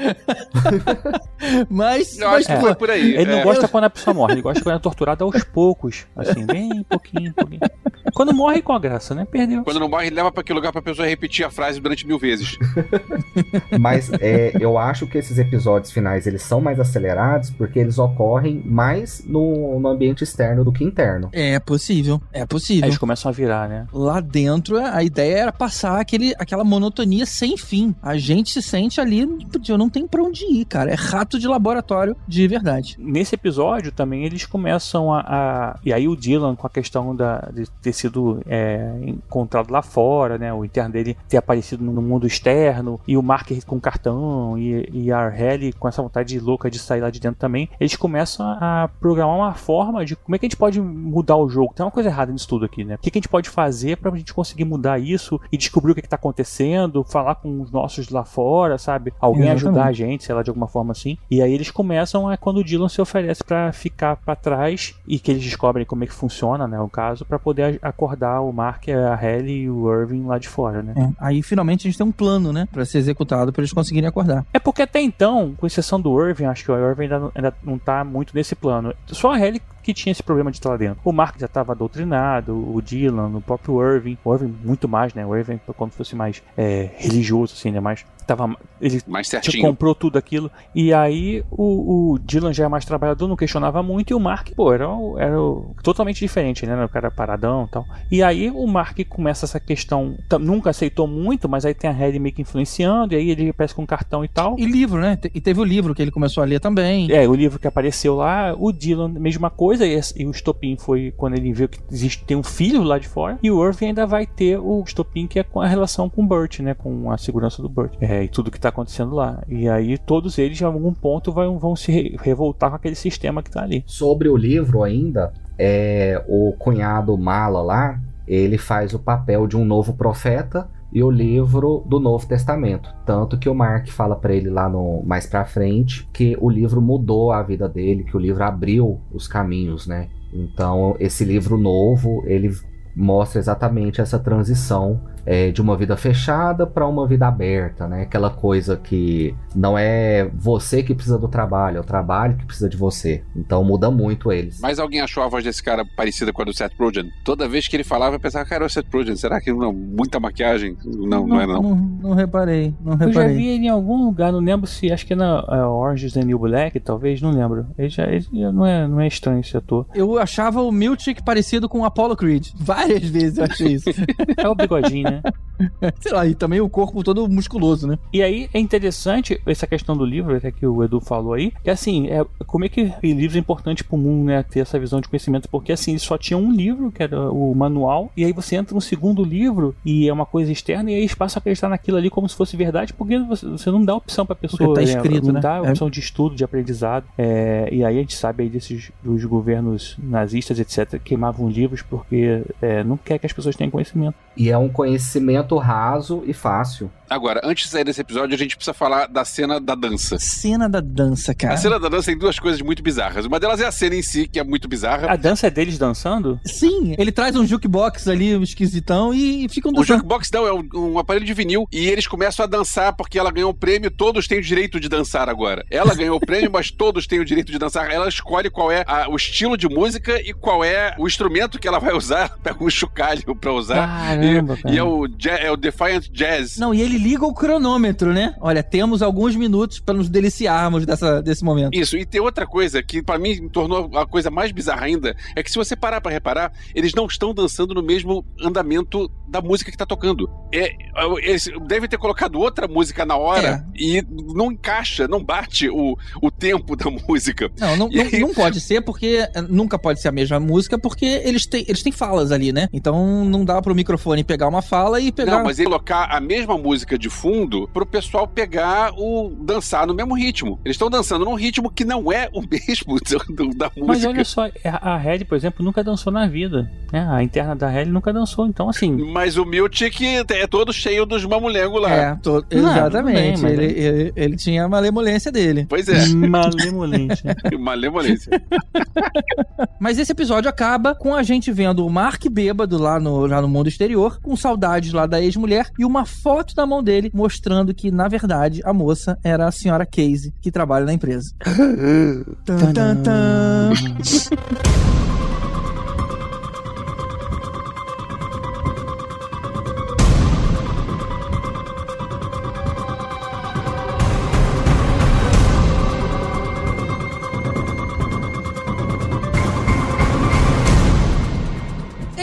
mas, Eu mas acho que foi por aí. Ele não é. gosta quando a pessoa morre, ele gosta quando é torturada aos poucos. Assim, bem pouquinho, pouquinho. Quando morre com a graça, né? Perdeu. Quando não morre, leva pra aquele lugar pra pessoa repetir a frase durante mil vezes. Mas é, eu acho que esses episódios finais eles são mais acelerados porque eles ocorrem mais no, no ambiente externo do que interno. é possível, é Aí possível. eles começam a virar, né? Lá dentro, a ideia era passar aquele, aquela monotonia sem fim. A gente se sente ali, eu não tenho pra onde ir, cara. É rato de laboratório de verdade. Nesse episódio também eles começam a, a- E aí o Dylan, com a questão da, de ter sido é, encontrado lá fora, né? O interno dele ter aparecido no mundo externo, e o Mark com cartão, e, e a Arhelly com essa vontade louca de sair lá de dentro também. Eles começam a programar uma forma de como é que a gente pode mudar o jogo. Tem uma coisa errada nisso tudo aqui, né? O que, que a gente pode fazer pra gente conseguir mudar isso e descobrir o que, que tá acontecendo, falar com os nossos lá fora, sabe? Alguém Exatamente. ajudar a gente, sei lá, de alguma forma assim. E aí eles começam é quando o Dylan se oferece pra ficar pra trás e que eles descobrem como é que funciona, né, o caso, pra poder acordar o Mark, a Ellie e o Irving lá de fora, né? É, aí finalmente a gente tem um plano, né? Pra ser executado pra eles conseguirem acordar. É porque até então, com exceção do Irving, acho que o Irving ainda não, ainda não tá muito nesse plano. Só a Ellie que tinha esse problema de estar lá dentro. O Mark já estava doutrinado, o Dylan, o próprio Irving. O Irving muito mais, né? O Irving como se fosse mais é, religioso, assim, né? Mais, tava, ele Mais certinho. comprou tudo aquilo. E aí o, o Dylan já é mais trabalhador, não questionava muito. E o Mark, pô, era, era totalmente diferente, né? O cara paradão e tal. E aí o Mark começa essa questão. tam- Nunca aceitou muito, mas aí tem a Harry meio que influenciando. E aí ele aparece com um cartão e tal. E livro, né? E teve o livro que ele começou a ler também. É, o livro que apareceu lá, o Dylan, mesma coisa, e, e o estopim foi quando ele viu que existe tem um filho lá de fora, e o Irving ainda vai ter o estopim que é com a relação com o Burt, né, com a segurança do Burt, é, e tudo que tá acontecendo lá. E aí todos eles, em algum ponto, vão, vão se re- revoltar com aquele sistema que tá ali. Sobre o livro ainda, é, o cunhado Mala lá, ele faz o papel de um novo profeta e o livro do Novo Testamento. Tanto que o Mark fala para ele lá no mais para frente que o livro mudou a vida dele, que o livro abriu os caminhos, né? Então, esse livro novo, ele mostra exatamente essa transição é, de uma vida fechada para uma vida aberta, né? Aquela coisa que não é você que precisa do trabalho, é o trabalho que precisa de você. Então muda muito eles. Mas alguém achou a voz desse cara parecida com a do Seth Rogen? Toda vez que ele falava, eu pensava, cara, é o Seth Rogen. Será que não? Muita maquiagem? Não, não, é não. Não, não reparei, não Eu já reparei. vi ele em algum lugar, não lembro se. Acho que é na é, Orange is the New Black, talvez, não lembro. Ele já ele já não, é, não é estranho esse ator. Eu achava o Miltic parecido com o Apollo Creed. Várias vezes eu achei isso. É o bigodinho, né? Sei lá, e também o corpo todo musculoso, né? E aí é interessante essa questão do livro, até que o Edu falou aí, que assim, é, como é que livro é importante pro mundo, né, ter essa visão de conhecimento, porque assim, eles só tinham um livro, que era o manual, e aí você entra no segundo livro, e é uma coisa externa, e aí eles passam a acreditar naquilo ali como se fosse verdade, porque você, você não dá opção pra pessoa, Porque tá né, escrito, não né? dá É. opção de estudo, de aprendizado, é, e aí a gente sabe aí desses, dos governos nazistas, etc, queimavam livros porque é, não quer que as pessoas tenham conhecimento. E é um conhecimento raso e fácil. Agora, antes de sair desse episódio, a gente precisa falar da cena da dança. Cena da dança, cara. A cena da dança tem duas coisas muito bizarras. Uma delas é a cena em si, que é muito bizarra. A dança é deles dançando? Sim, ele traz um jukebox ali, um esquisitão, e ficam O dançando. jukebox não, é um, um aparelho de vinil e eles começam a dançar porque ela ganhou o prêmio, todos têm o direito de dançar agora. Ela ganhou o prêmio, mas todos têm o direito de dançar. Ela escolhe qual é a- o estilo de música e qual é o instrumento que ela vai usar. Pega um chocalho pra usar. Caramba, e, cara. e é, o, é o Defiant Jazz. Não, e ele liga o cronômetro, né? Olha, temos alguns minutos para nos deliciarmos dessa, desse momento. Isso, e tem outra coisa que pra mim tornou a coisa mais bizarra ainda, é que se você parar pra reparar, eles não estão dançando no mesmo andamento da música que tá tocando. É, eles devem ter colocado outra música na hora e não encaixa, não bate o, o tempo da música. Não, não, não, aí- não pode ser, porque eh, nunca pode ser a mesma música, porque eles têm, eles têm falas ali, né? Então não dá pro microfone pegar uma fala e pegar. Não, mas ele colocar a mesma música de fundo pro pessoal pegar o dançar no mesmo ritmo. Eles estão dançando num ritmo que não é o mesmo do- da música. Mas olha só, a a Red, por exemplo, nunca dançou na vida. né? A interna da Red nunca dançou, então assim. Mas o Miltic é todo cheio dos mamulengos lá. É, to- Não, exatamente. bem, ele, aí- ele, ele tinha a malemolência dele. Pois é. Malemolência. Malemolência. Mas esse episódio acaba com a gente vendo o Mark bêbado lá no, lá no mundo exterior, com saudades lá da ex-mulher e uma foto na mão dele mostrando que, na verdade, a moça era a senhora Casey, que trabalha na empresa. Tan, tan, tan.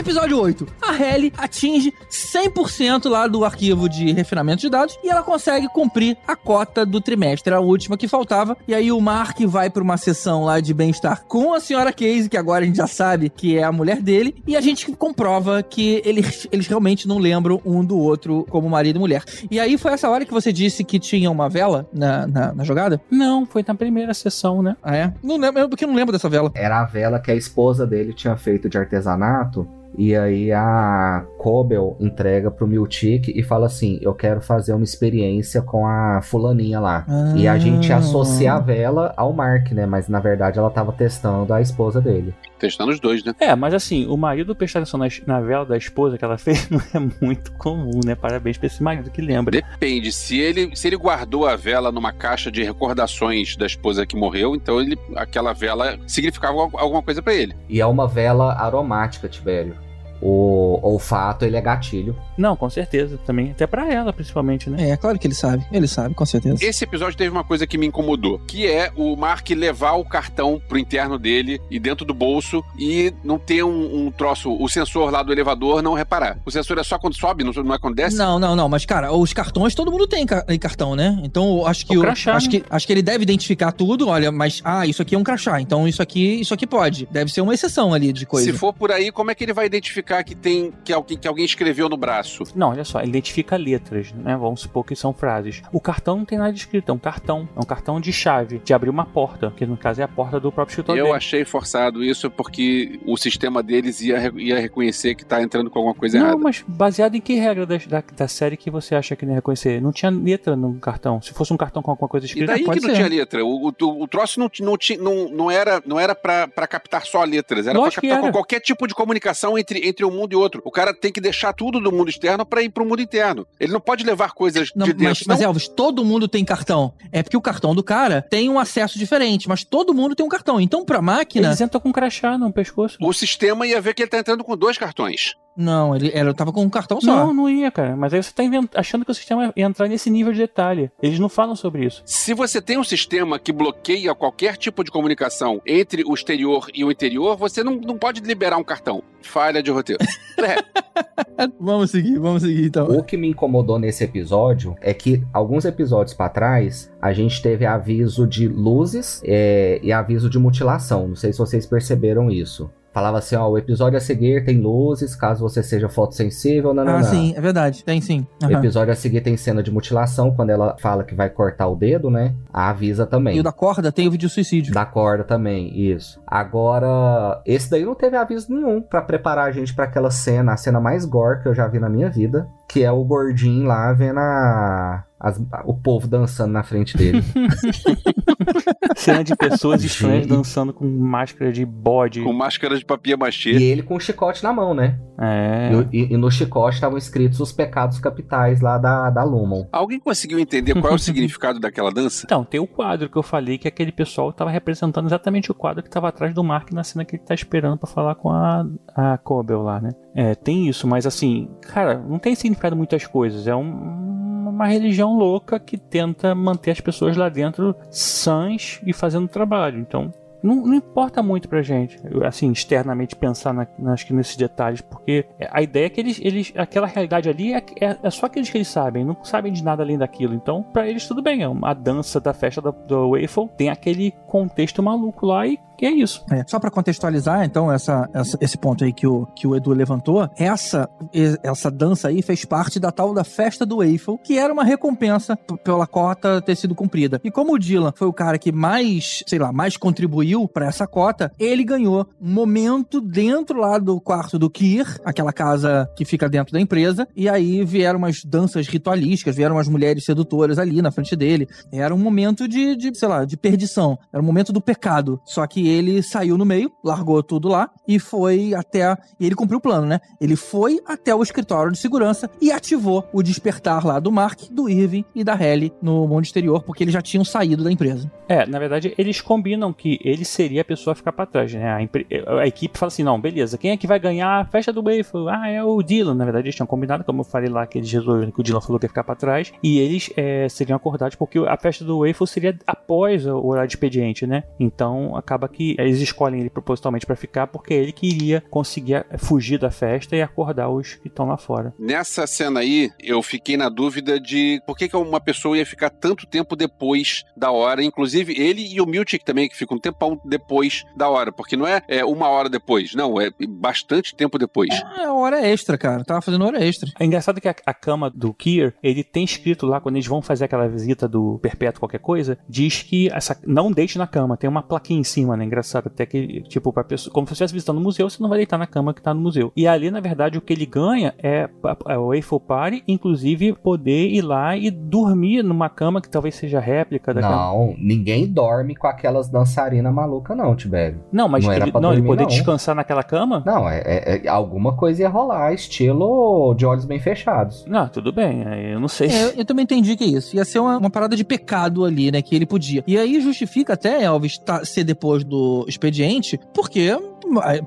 Episódio 8. A Helly atinge 100% lá do arquivo de refinamento de dados e ela consegue cumprir a cota do trimestre, a última que faltava. E aí o Mark vai para uma sessão lá de bem-estar com a senhora Casey, que agora a gente já sabe que é a mulher dele, e a gente comprova que eles, eles realmente não lembram um do outro como marido e mulher. E aí foi essa hora que você disse que tinha uma vela na, na, na jogada? Não, foi na primeira sessão, né? Ah, é? Não lembro, porque eu não lembro dessa vela. Era a vela que a esposa dele tinha feito de artesanato. E aí a Cobel entrega pro Miltic e fala assim: Eu quero fazer uma experiência com a fulaninha lá. E a gente Ah. associa a vela ao Mark, né? Mas na verdade ela tava testando a esposa dele. Testando os dois, né? É, mas assim, o marido prestar atenção na, na vela da esposa que ela fez não é muito comum, né? Parabéns pra esse marido que lembra. Depende. Se ele, se ele guardou a vela numa caixa de recordações da esposa que morreu, então ele, aquela vela significava al- alguma coisa pra ele. E é uma vela aromática, Tibério. O olfato, ele é gatilho. Não, com certeza, também. Até pra ela, principalmente, né? É, claro que ele sabe. Ele sabe, com certeza. Esse episódio teve uma coisa que me incomodou, que é o Mark levar o cartão pro interno dele e dentro do bolso e não ter um, um troço, o sensor lá do elevador não reparar. O sensor é só quando sobe, não, não é quando desce? Não, não, não, mas cara, os cartões todo mundo tem ca- em cartão, né? Então acho que O o- crachá, acho né? que acho que ele deve identificar tudo, olha, mas ah, isso aqui é um crachá, então isso aqui, isso aqui pode. Deve ser uma exceção ali de coisa. Se for por aí, como é que ele vai identificar identificar que tem que alguém, que alguém escreveu no braço? Não, olha só, ele identifica letras, né? Vamos supor que são frases. O cartão não tem nada escrito, é um cartão. É um cartão de chave, de abrir uma porta, que no caso é a porta do próprio escritório Eu dele. achei forçado isso porque o sistema deles ia, ia reconhecer que tá entrando com alguma coisa Não, errada. mas baseado em que regra da, da, da série que você acha que não ia reconhecer? Não tinha letra no cartão. Se fosse um cartão com alguma coisa E escrita, daí pode que não ser. tinha letra? O, o, o troço não, não, não, não era, não era pra, pra captar só letras, era Lógico pra que captar qualquer tipo de comunicação entre, entre um mundo e outro. O cara tem que deixar tudo do mundo externo pra ir pro mundo interno. Ele não pode levar coisas Não, de dentro. mas, mas, Elvis, todo mundo tem cartão. É porque o cartão do cara tem um acesso diferente, mas todo mundo tem um cartão. Então, pra máquina. Eles entram com um crachá no pescoço. O sistema ia ver que ele tá entrando com dois cartões. Não, ele era, tava com um cartão só. Não, não ia, cara. Mas aí você tá achando que o sistema ia entrar nesse nível de detalhe. Eles não falam sobre isso. Se você tem um sistema que bloqueia qualquer tipo de comunicação entre o exterior e o interior, você não, não pode liberar um cartão. Falha de roteiro. É, Vamos seguir, vamos seguir então. O que me incomodou nesse episódio é que alguns episódios pra trás a gente teve aviso de luzes é, e aviso de mutilação. Não sei se vocês perceberam isso. Falava assim, ó, o episódio a seguir tem luzes, caso você seja fotossensível, não, não, Ah, não. sim, é verdade. Tem sim. O Aham. episódio a seguir tem cena de mutilação, quando ela fala que vai cortar o dedo, né? Avisa também. E o da corda tem o vídeo suicídio. Da corda também, isso. Agora, esse daí não teve aviso nenhum pra preparar a gente pra aquela cena, a cena mais gore que eu já vi na minha vida, que é o gordinho lá vendo a, as- o povo dançando na frente dele. Cena de pessoas estranhas dançando com máscara de bode. com máscara de papier machê. e ele com o chicote na mão, né? É. E, e- e no chicote estavam escritos os pecados capitais lá da, da Lumon. Alguém conseguiu entender qual é o significado daquela dança? Então, tem o quadro que eu falei que aquele pessoal tava representando exatamente o quadro que tava atrás do Mark na cena que ele tá esperando pra falar com a, a Cobel lá, né? É, tem isso, mas assim, cara, não tem significado muitas coisas. É um- uma religião louca que tenta manter as pessoas lá dentro sãs e fazendo trabalho. Então, não, não importa muito pra gente, assim, externamente pensar na, acho que nesses detalhes, porque a ideia é que eles, eles aquela realidade ali é, é, é só aqueles que eles sabem, não sabem de nada além daquilo. Então, pra eles tudo bem, é a dança da festa da, do Waffle tem aquele contexto maluco lá e que é isso. É, só pra contextualizar, então, essa, essa- esse ponto aí que o, que o Edu levantou, essa, e- essa dança aí fez parte da tal da festa do Eiffel, que era uma recompensa pela cota ter sido cumprida. E como o Dylan foi o cara que mais, sei lá, mais contribuiu pra essa cota, ele ganhou um momento dentro lá do quarto do Kier, aquela casa que fica dentro da empresa, e aí vieram umas danças ritualísticas, vieram umas mulheres sedutoras ali na frente dele. Era um momento de, de sei lá, de perdição. Era um momento do pecado. Só que ele saiu no meio, largou tudo lá e foi até. E ele cumpriu o plano, né? Ele foi até o escritório de segurança e ativou o despertar lá do Mark, do Irving e da Helly no mundo exterior, porque eles já tinham saído da empresa. É, na verdade, eles combinam que ele seria a pessoa a ficar pra trás, né? A, empre- a equipe fala assim: não, beleza, quem é que vai ganhar a festa do Waffle? Ah, é o Dylan. Na verdade, eles tinham combinado, como eu falei lá, que eles resolveram que o Dylan falou que ia ficar pra trás. E eles é, seriam acordados porque a festa do Waffle seria após o horário de expediente, né? Então acaba que eles escolhem ele propositalmente pra ficar porque ele queria conseguir eh, fugir da festa e acordar os que estão lá fora. Nessa cena aí, eu fiquei na dúvida de por que, que uma pessoa ia ficar tanto tempo depois da hora. Inclusive, ele e o Miltic também, que ficam um tempão depois da hora. Porque não é, é uma hora depois, não, é bastante tempo depois. É hora extra, cara. Tava fazendo hora extra. É engraçado que a, a cama do Kier, ele tem escrito lá, quando eles vão fazer aquela visita do perpétuo qualquer coisa, diz que essa, não deite na cama, tem uma plaquinha em cima, né? Engraçado, até que, tipo, pra pessoa, como se você estivesse visitando o museu, você não vai deitar na cama que tá no museu. E ali, na verdade, o que ele ganha é, é o Eiffel Party, inclusive poder ir lá e dormir numa cama que talvez seja réplica da cama. Não, ninguém dorme com aquelas dançarinas malucas, não, Tibério. Não, mas Não era ele, pra não, ele dormir, poder não. descansar naquela cama? Não, é, é- é- alguma coisa ia rolar, estilo de olhos bem fechados. Não, tudo bem, eu não sei. É, eu, eu também entendi que é isso. Ia ser uma, uma parada de pecado ali, né? Que ele podia. E aí justifica até Elvis tá- ser depois do expediente, porque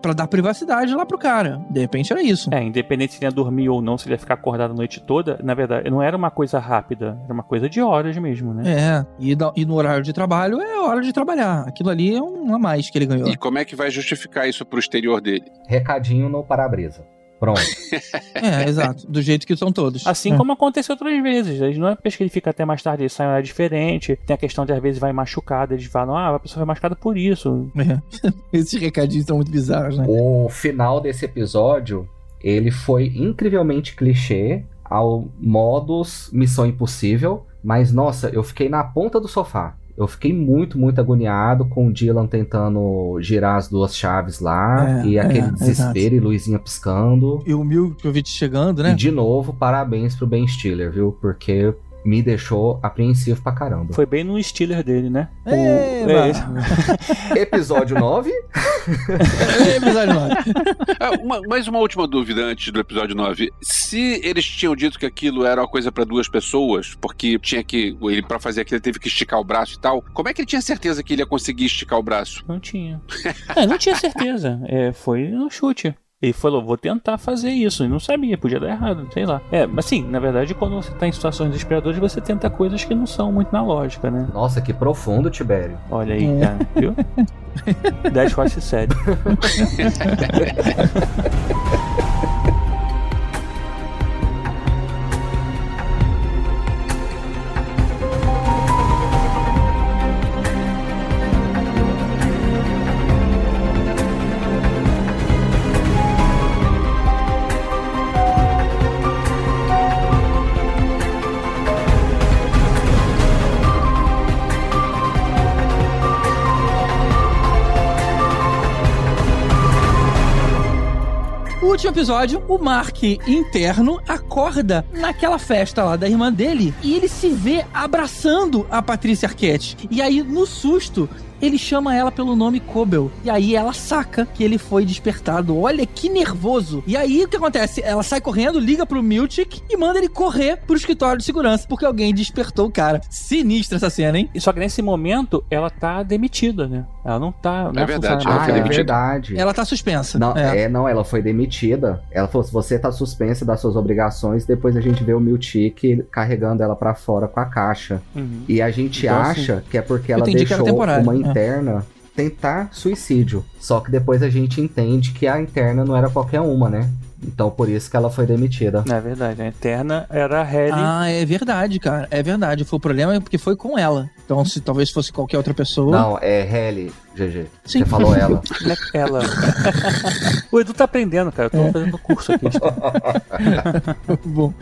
pra dar privacidade lá pro cara. De repente era isso. É, independente se ele ia dormir ou não, se ele ia ficar acordado a noite toda, na verdade, não era uma coisa rápida, era uma coisa de horas mesmo, né? É, e, da- e no horário de trabalho é hora de trabalhar. Aquilo ali é um a mais que ele ganhou. E como é que vai justificar isso pro exterior dele? Recadinho no para-brisa. Pronto. É, exato. Do jeito que são todos. Assim É. como aconteceu outras vezes. Eles não é porque ele fica até mais tarde, ele sai em hora diferente. Tem a questão de às vezes vai machucada, eles falam, ah, a pessoa foi machucada por isso. É. Esses recadinhos são muito bizarros, né? O final desse episódio ele foi incrivelmente clichê ao modus Missão Impossível, mas nossa, eu fiquei na ponta do sofá. Eu fiquei muito, muito agoniado com o Dylan tentando girar as duas chaves lá É, e aquele é, desespero e luzinha piscando. E o Milkovic chegando, né? E de novo, parabéns pro Ben Stiller, viu? Porque me deixou apreensivo pra caramba. Foi bem no Steeler dele, né? O- Eba! é esse. Episódio 9? Episódio 9. Ah, uma- mais uma última dúvida antes do episódio 9. Se eles tinham dito que aquilo era uma coisa pra duas pessoas, porque tinha que. Ele, pra fazer aquilo, ele teve que esticar o braço e tal, como é que ele tinha certeza que ele ia conseguir esticar o braço? Não tinha. É, não tinha certeza. É, foi no chute. Ele falou, vou tentar fazer isso. E não sabia, podia dar errado, sei lá. É, mas sim, na verdade, quando você tá em situações desesperadoras, você tenta coisas que não são muito na lógica, né? Nossa, que profundo, Tibério. Olha aí, É. cara, viu? 10 fácil sério. O último episódio, o Mark interno acorda naquela festa lá da irmã dele e ele se vê abraçando a Patrícia Arquette. E aí, no susto, ele chama ela pelo nome Cobel. E aí ela saca que ele foi despertado. Olha que nervoso. E aí o que acontece? Ela sai correndo, liga pro Miltic e manda ele correr pro escritório de segurança porque alguém despertou o cara. Sinistra essa cena, hein? E Só que nesse momento, ela tá demitida, né? Ela não tá. Não É verdade, ela Ah, foi é demitida. verdade. Ela tá suspensa. Não, É. é. não, ela foi demitida. Ela falou: se você tá suspensa das suas obrigações, depois a gente vê o Miltic carregando ela pra fora com a caixa. Uhum. E a gente Então, acha que é porque ela entendi que era deixou uma é. Interna tentar suicídio. Só que depois a gente entende que a interna não era qualquer uma, né? Então por isso que ela foi demitida. Não é verdade. A Eterna era a Halle. Ah, é verdade, cara. É verdade. Foi o problema é porque foi com ela. Então, se talvez fosse qualquer outra pessoa. Não, é Helly, GG. Sim. Você falou ela. Né? Ela. o Edu tá aprendendo, cara. Eu tô fazendo curso aqui. Bom.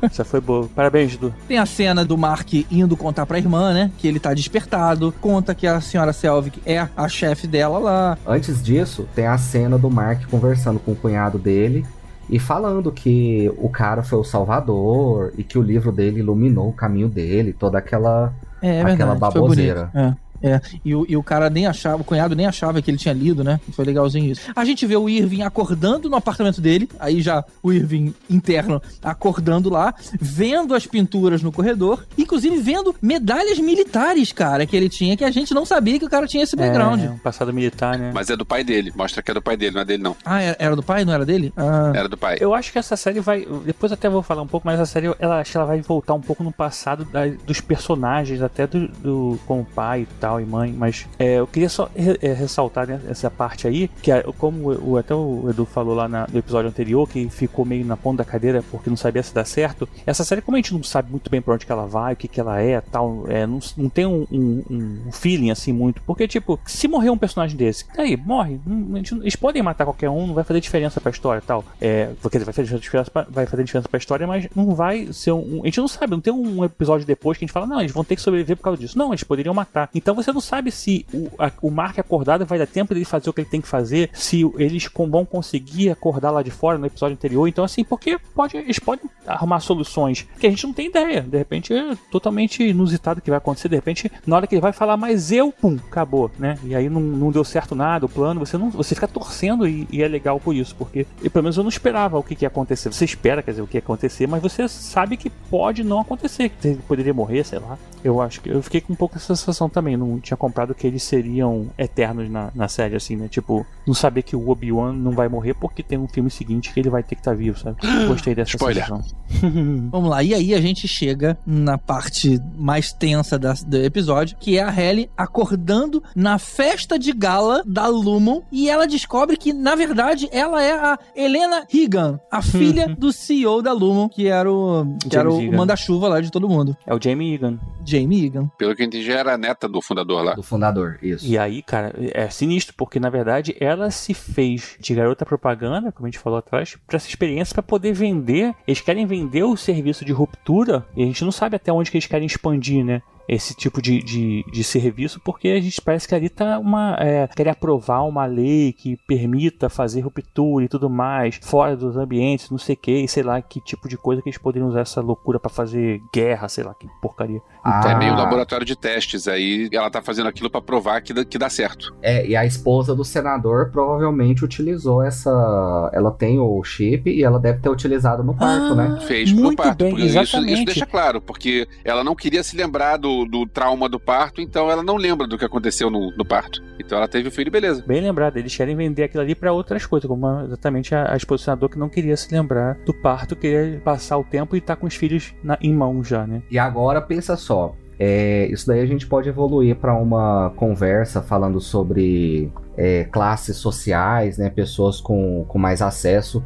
Essa foi boa. Parabéns, Edu. Tem a cena do Mark indo contar pra irmã, né? Que ele tá despertado. Conta que a senhora Selvig é a chefe dela lá. Antes disso, tem a cena do Mark conversando com o cunhado dele e falando que o cara foi o salvador e que o livro dele iluminou o caminho dele, toda aquela É, é Aquela verdade. Baboseira. É. É, e o, e o cara nem achava, o cunhado nem achava que ele tinha lido, né? Foi legalzinho isso. A gente vê o Irving acordando no apartamento dele, aí já o Irving interno acordando lá, vendo as pinturas no corredor, inclusive vendo medalhas militares, cara, que ele tinha, que a gente não sabia que o cara tinha esse background. É, um passado militar, né? Mas é do pai dele. Mostra que é do pai dele, não é dele, não. Ah, era era do pai, não era dele? Ah, Era do pai. Eu acho que essa série vai. Depois até vou falar um pouco, mas essa série ela acho que ela vai voltar um pouco no passado da- dos personagens, até do, do como pai e tal, e mãe. Mas é, eu queria só re- é, ressaltar né, essa parte aí, que como o, até o Edu falou lá na- no episódio anterior, que ficou meio na ponta da cadeira porque não sabia se dá certo. Essa série, como a gente não sabe muito bem pra onde que ela vai, o que, que ela é tal, é, não, não tem um, um- um feeling assim muito. Porque, tipo, se morrer um personagem desse, aí, morre. Não- gente eles podem matar qualquer um, não vai fazer diferença pra história tal. É, quer dizer, vai fazer diferença pra, vai fazer diferença pra história, mas não vai ser um- A gente não sabe, não tem um episódio depois que a gente fala, não, eles vão ter que sobreviver por causa disso. Não, eles poderiam matar. Então você não sabe se o, a- o Mark acordado vai dar tempo dele fazer o que ele tem que fazer, se eles vão conseguir acordar lá de fora no episódio anterior. Então, assim, porque pode, eles podem arrumar soluções que a gente não tem ideia. De repente é totalmente inusitado o que vai acontecer. De repente, na hora que ele vai falar, mas eu, pum, acabou, né? E aí não, não deu certo nada, o plano, você não. Você fica torcendo e, e é legal por isso, porque pelo menos eu não esperava o que, que ia acontecer. Você espera, quer dizer, o que ia acontecer, mas você sabe que pode não acontecer, que ele poderia morrer, sei lá. Eu acho que eu fiquei com um pouco essa sensação também. Não tinha comprado que eles seriam eternos na, na série, assim, né? Tipo, não saber que o Obi-Wan não vai morrer porque tem um filme seguinte que ele vai ter que estar vivo, sabe? Gostei dessa Spoiler. sensação. Vamos lá, e aí a gente chega na parte mais tensa da- do episódio, que é a Halle acordando na festa de gala da Lumon e ela descobre que, na verdade, ela é a Helena Regan, a filha do CEO da Lumon, que era o, que era o manda-chuva lá de todo mundo. É o Jamie Egan. Jamie Egan. Pelo que eu entendi, era a neta do fundador lá. Do fundador, isso. E aí, cara, é sinistro, porque na verdade ela se fez de garota propaganda, como a gente falou atrás, pra essa experiência pra poder vender. Eles querem vender o serviço de ruptura e a gente não sabe até onde que eles querem expandir, né? esse tipo de, de, de, serviço, porque a gente parece que ali tá uma. É, quer aprovar uma lei que permita fazer ruptura e tudo mais, fora dos ambientes, não sei o que, sei lá que tipo de coisa que eles poderiam usar essa loucura para fazer guerra, sei lá, que porcaria. Então, é meio laboratório de testes, aí ela tá fazendo aquilo para provar que dá, que dá certo. É, e a esposa do senador provavelmente utilizou essa. Ela tem o chip e ela deve ter utilizado no parto, ah, né? Fez pro parto. Bem, isso, isso deixa claro, porque ela não queria se lembrar do do, trauma do parto, então ela não lembra do que aconteceu no, no parto. Então ela teve o filho, beleza. Bem lembrado, eles querem vender aquilo ali para outras coisas, como exatamente a, a exposicionador que não queria se lembrar do parto, queria passar o tempo e estar tá com os filhos na, em mão já, né? E agora pensa só, é, isso daí a gente pode evoluir para uma conversa falando sobre é, classes sociais, né, pessoas com, com mais acesso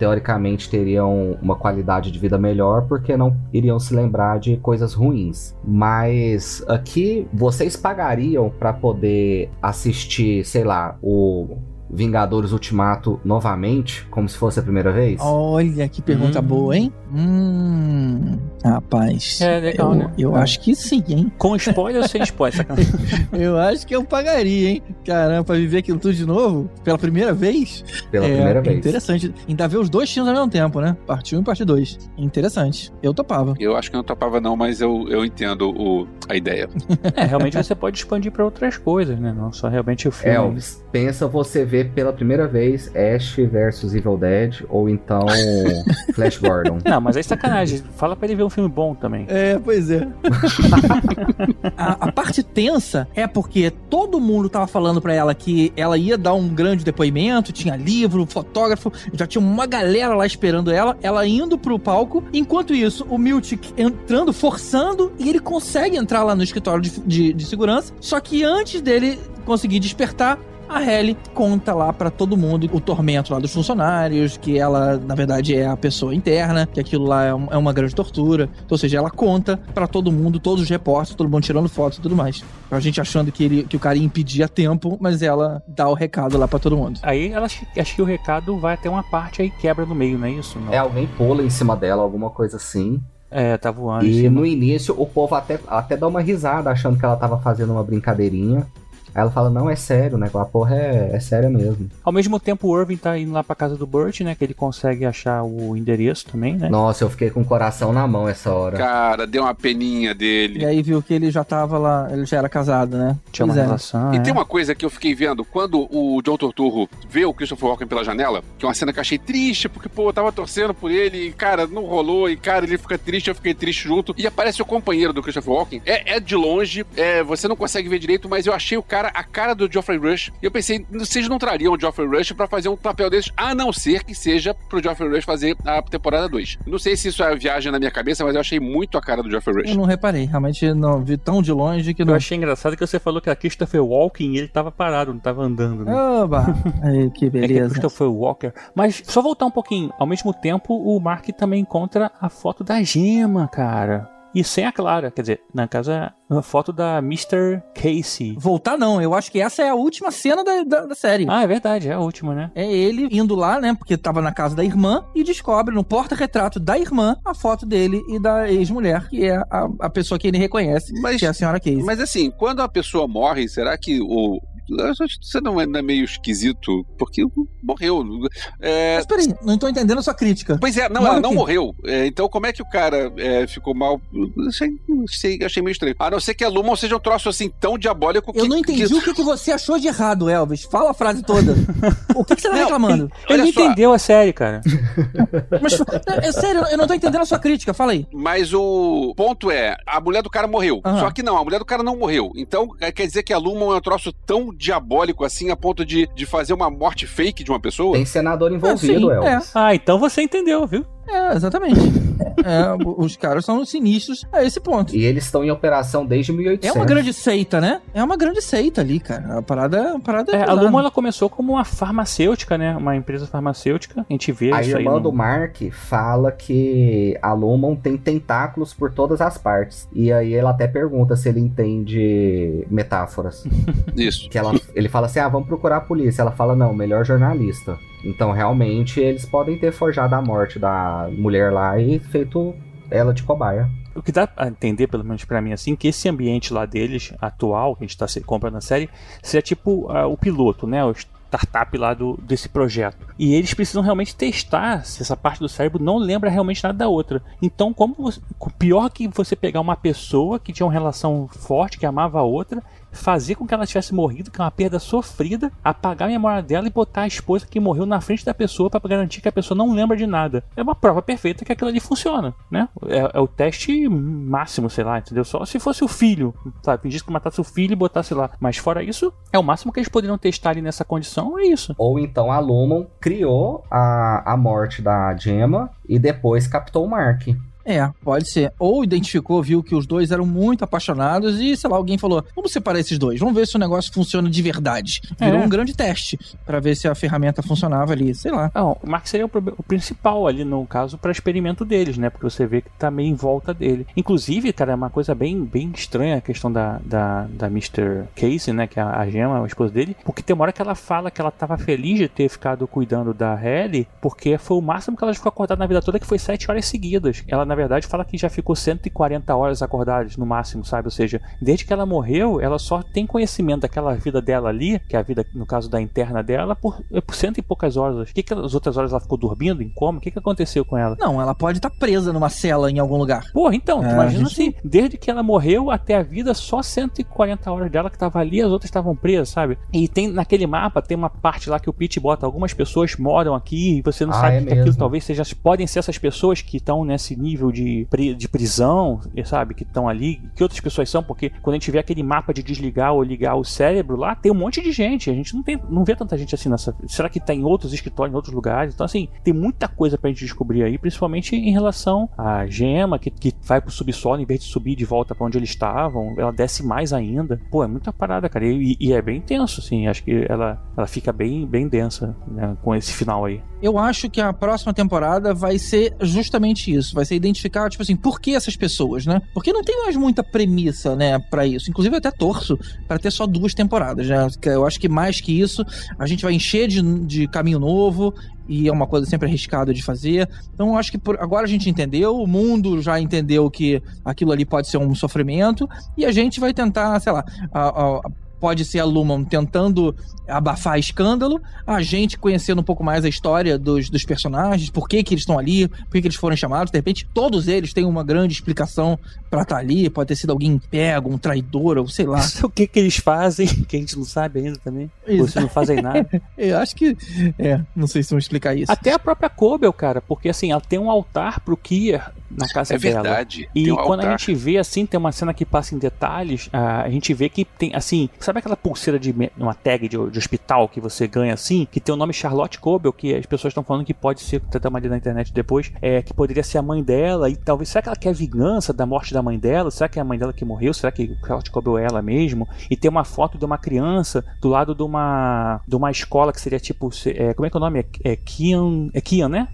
teoricamente teriam uma qualidade de vida melhor porque não iriam se lembrar de coisas ruins. Mas aqui vocês pagariam para poder assistir, sei lá, o Vingadores Ultimato novamente, como se fosse a primeira vez? Olha que pergunta hum. boa, hein? Hum, rapaz. É legal, eu, né? Eu é. acho que sim, hein? Com spoiler ou sem spoiler? eu acho que eu pagaria, hein? Caramba, pra viver aquilo tudo de novo, pela primeira vez. Pela é, primeira vez. Interessante. Ainda ver os dois times ao mesmo tempo, né? Parte 1 e parte 2. Interessante. Eu topava. Eu acho que não topava, não, mas eu, eu entendo o, a ideia. é, realmente você pode expandir pra outras coisas, né? Não só realmente o filme. Elvis, pensa você ver pela primeira vez Ash versus Evil Dead ou então Flash Gordon. Não, mas é sacanagem. Fala pra ele ver um filme bom também. É, pois é. a, a, parte tensa é porque todo mundo tava falando pra ela que ela ia dar um grande depoimento, tinha livro, fotógrafo, já tinha uma galera lá esperando ela, ela indo pro palco. Enquanto isso, o Miltic entrando, forçando, e ele consegue entrar lá no escritório de, de, de segurança. Só que antes dele conseguir despertar, a Ellie conta lá para todo mundo o tormento lá dos funcionários, que ela, na verdade, é a pessoa interna, que aquilo lá é, é uma grande tortura. Então, ou seja, ela conta para todo mundo, todos os repórteres, todo mundo tirando fotos e tudo mais. A gente achando que, ele, que o cara ia impedir a tempo, mas ela dá o recado lá para todo mundo. Aí ela acho que o recado vai até uma parte aí quebra no meio, não é isso? Não? É, alguém pula em cima dela, alguma coisa assim. É, tá voando. E no início o povo até, até dá uma risada achando que ela tava fazendo uma brincadeirinha. Aí ela fala, não, é sério, né? A porra é, é séria mesmo. Ao mesmo tempo, o Irving tá indo lá pra casa do Burt, né? Que ele consegue achar o endereço também, né? Nossa, eu fiquei com o coração na mão essa hora. Cara, deu uma peninha dele. E aí viu que ele já tava lá, ele já era casado, né? Tinha uma é. relação. E é. tem uma coisa que eu fiquei vendo, quando o John Torturro vê o Christopher Walken pela janela, que é uma cena que eu achei triste, porque, pô, eu tava torcendo por ele, e, cara, não rolou, e, cara, ele fica triste, eu fiquei triste junto. E aparece o companheiro do Christopher Walken. É, é de longe, é, você não consegue ver direito, mas eu achei o cara, a cara do Geoffrey Rush. E eu pensei, vocês não trariam o Geoffrey Rush para fazer um papel desses, a não ser que seja pro Geoffrey Rush fazer a temporada 2. Não sei se isso é viagem na minha cabeça, mas eu achei muito a cara do Geoffrey Rush. Eu não reparei, realmente não vi tão de longe que não. Eu achei engraçado que você falou que a Christopher Walking ele tava parado, não tava andando. Né? Oba! Aí, que beleza. É que a Christopher Walker. Mas só voltar um pouquinho, ao mesmo tempo o Mark também encontra a foto da gema, cara. E sem a Clara, quer dizer, na casa, uma foto da Mr. Casey. Voltar não, eu acho que essa é a última cena da, da, da, série. Ah, é verdade, é a última, né? É ele indo lá, né, porque tava na casa da irmã e descobre no porta-retrato da irmã a foto dele e da ex-mulher, que é a, a pessoa que ele reconhece, mas, que é a senhora Casey. Mas assim, quando a pessoa morre, será que o, você não é meio esquisito, porque morreu. É... Mas peraí, não estou entendendo a sua crítica. Pois é, não, ela não morreu. É, então como é que o cara é, ficou mal? Achei, achei, achei meio estranho. A não ser que a Lumon seja um troço assim tão diabólico que... Eu não entendi que... o que, que você achou de errado, Elvis. Fala a frase toda. o que, que você tá não, reclamando? Ele, ele entendeu a série, cara. Mas, é sério, eu não tô entendendo a sua crítica, fala aí. Mas o ponto é, a mulher do cara morreu. Uhum. Só que não, a mulher do cara não morreu. Então quer dizer que a Lumon é um troço tão diabólico assim a ponto de, de fazer uma morte fake de uma pessoa? Tem senador envolvido, ah, é. Ah, então você entendeu, viu? É, exatamente. É, os caras são sinistros a esse ponto. E eles estão em operação desde 1800. É uma grande seita, né? É uma grande seita ali, cara. A parada, a parada É, a pesada. Luma ela começou como uma farmacêutica, né? Uma empresa farmacêutica. A gente vê A isso aí. irmã no- do Mark fala que a Lumon tem tentáculos por todas as partes. E aí ela até pergunta se ele entende metáforas. Isso. Que ela, ele fala assim: ah, vamos procurar a polícia. Ela fala: não, melhor jornalista. Então, realmente, eles podem ter forjado a morte da mulher lá e feito ela de cobaia. O que dá a entender, pelo menos pra mim, assim, que esse ambiente lá deles, atual, que a gente tá se- comprando na série, seria tipo ah, o piloto, né? O startup lá do, desse projeto. E eles precisam realmente testar se essa parte do cérebro não lembra realmente nada da outra. Então, como você- pior que você pegar uma pessoa que tinha uma relação forte, que amava a outra, fazer com que ela tivesse morrido, que é uma perda sofrida, apagar a memória dela e botar a esposa que morreu na frente da pessoa para garantir que a pessoa não lembra de nada. É uma prova perfeita que aquilo ali funciona, né? É, é o teste máximo, sei lá, entendeu? Só se fosse o filho, sabe? Fingisse que matasse o filho e botasse lá. Mas fora isso, é o máximo que eles poderiam testar ali nessa condição, é isso. Ou então a Lumon criou a, a morte da Gemma e depois captou o Mark. É, pode ser. Ou identificou, viu que os dois eram muito apaixonados e, sei lá, alguém falou: vamos separar esses dois, vamos ver se o negócio funciona de verdade. Virou É. um grande teste pra ver se a ferramenta funcionava ali, sei lá. Não, o Mark seria o, o principal ali, no caso, para experimento deles, né? Porque você vê que tá meio em volta dele. Inclusive, cara, é uma coisa bem, bem estranha a questão da, da, da Mr. Casey, né? Que é a Gemma, a esposa dele. Porque tem uma hora que ela fala que ela tava feliz de ter ficado cuidando da Ellie, porque foi o máximo que ela ficou acordada na vida toda, que foi sete horas seguidas. Ela, na verdade, fala que já ficou 140 horas acordadas no máximo, sabe? Ou seja, desde que ela morreu, ela só tem conhecimento daquela vida dela ali, que é a vida, no caso da interna dela, por, por cento e poucas horas. O que, que as outras horas ela ficou dormindo em coma? O que, que aconteceu com ela? Não, ela pode estar presa numa cela em algum lugar. Porra, então, É, imagina gente- assim, desde que ela morreu até a vida, só 140 horas dela que tava ali, as outras estavam presas, sabe? E tem naquele mapa, tem uma parte lá que o Pete bota, algumas pessoas moram aqui e você não Ah, sabe é que aquilo mesmo. talvez seja, podem ser essas pessoas que estão nesse nível de, pri- de prisão, sabe? Que estão ali, que outras pessoas são, porque quando a gente vê aquele mapa de desligar ou ligar o cérebro lá, tem um monte de gente, a gente não, tem, não vê tanta gente assim nessa. Será que tá em outros escritórios, em outros lugares? Então, assim, tem muita coisa pra gente descobrir aí, principalmente em relação à gema, que, que vai pro subsolo em vez de subir de volta pra onde eles estavam, ela desce mais ainda. Pô, é muita parada, cara. E, e é bem tenso, assim. Acho que ela, ela fica bem, bem densa né, com esse final aí. Eu acho que a próxima temporada vai ser justamente isso. Vai ser identificar, tipo assim, por que essas pessoas, né? Porque não tem mais muita premissa, né, pra isso. Inclusive, eu até torço pra ter só duas temporadas, né? Eu acho que mais que isso, a gente vai encher de, de caminho novo e é uma coisa sempre arriscada de fazer. Então, acho que por- agora a gente entendeu, o mundo já entendeu que aquilo ali pode ser um sofrimento e a gente vai tentar, sei lá, a- a- pode ser a Lumon tentando abafar escândalo, a gente conhecendo um pouco mais a história dos, dos personagens, por que, que eles estão ali, por que, que eles foram chamados. De repente, todos eles têm uma grande explicação pra estar ali. Pode ter sido alguém pego, um traidor, ou sei lá. o que que eles fazem, que a gente não sabe ainda também. Ou se não fazem nada. Eu acho que. É, não sei se vão explicar isso. Até a própria Cobel, cara, porque assim, ela tem um altar pro Kier na casa É dela. verdade, E tem um quando a altar. gente vê assim, tem uma cena que passa em detalhes, ah, a gente vê que tem, assim, sabe aquela pulseira de uma tag de, de hospital que você ganha assim, que tem o nome Charlotte Cobel, que as pessoas estão falando que pode ser, até uma na internet depois, é, que poderia ser a mãe dela, e talvez, será que ela quer vingança da morte da mãe dela? Será que é a mãe dela que morreu? Será que Charlotte Cobel é ela mesmo? E tem uma foto de uma criança do lado de uma, de uma escola que seria tipo, é, como é que é o nome? É, é Kian, é Kian, né?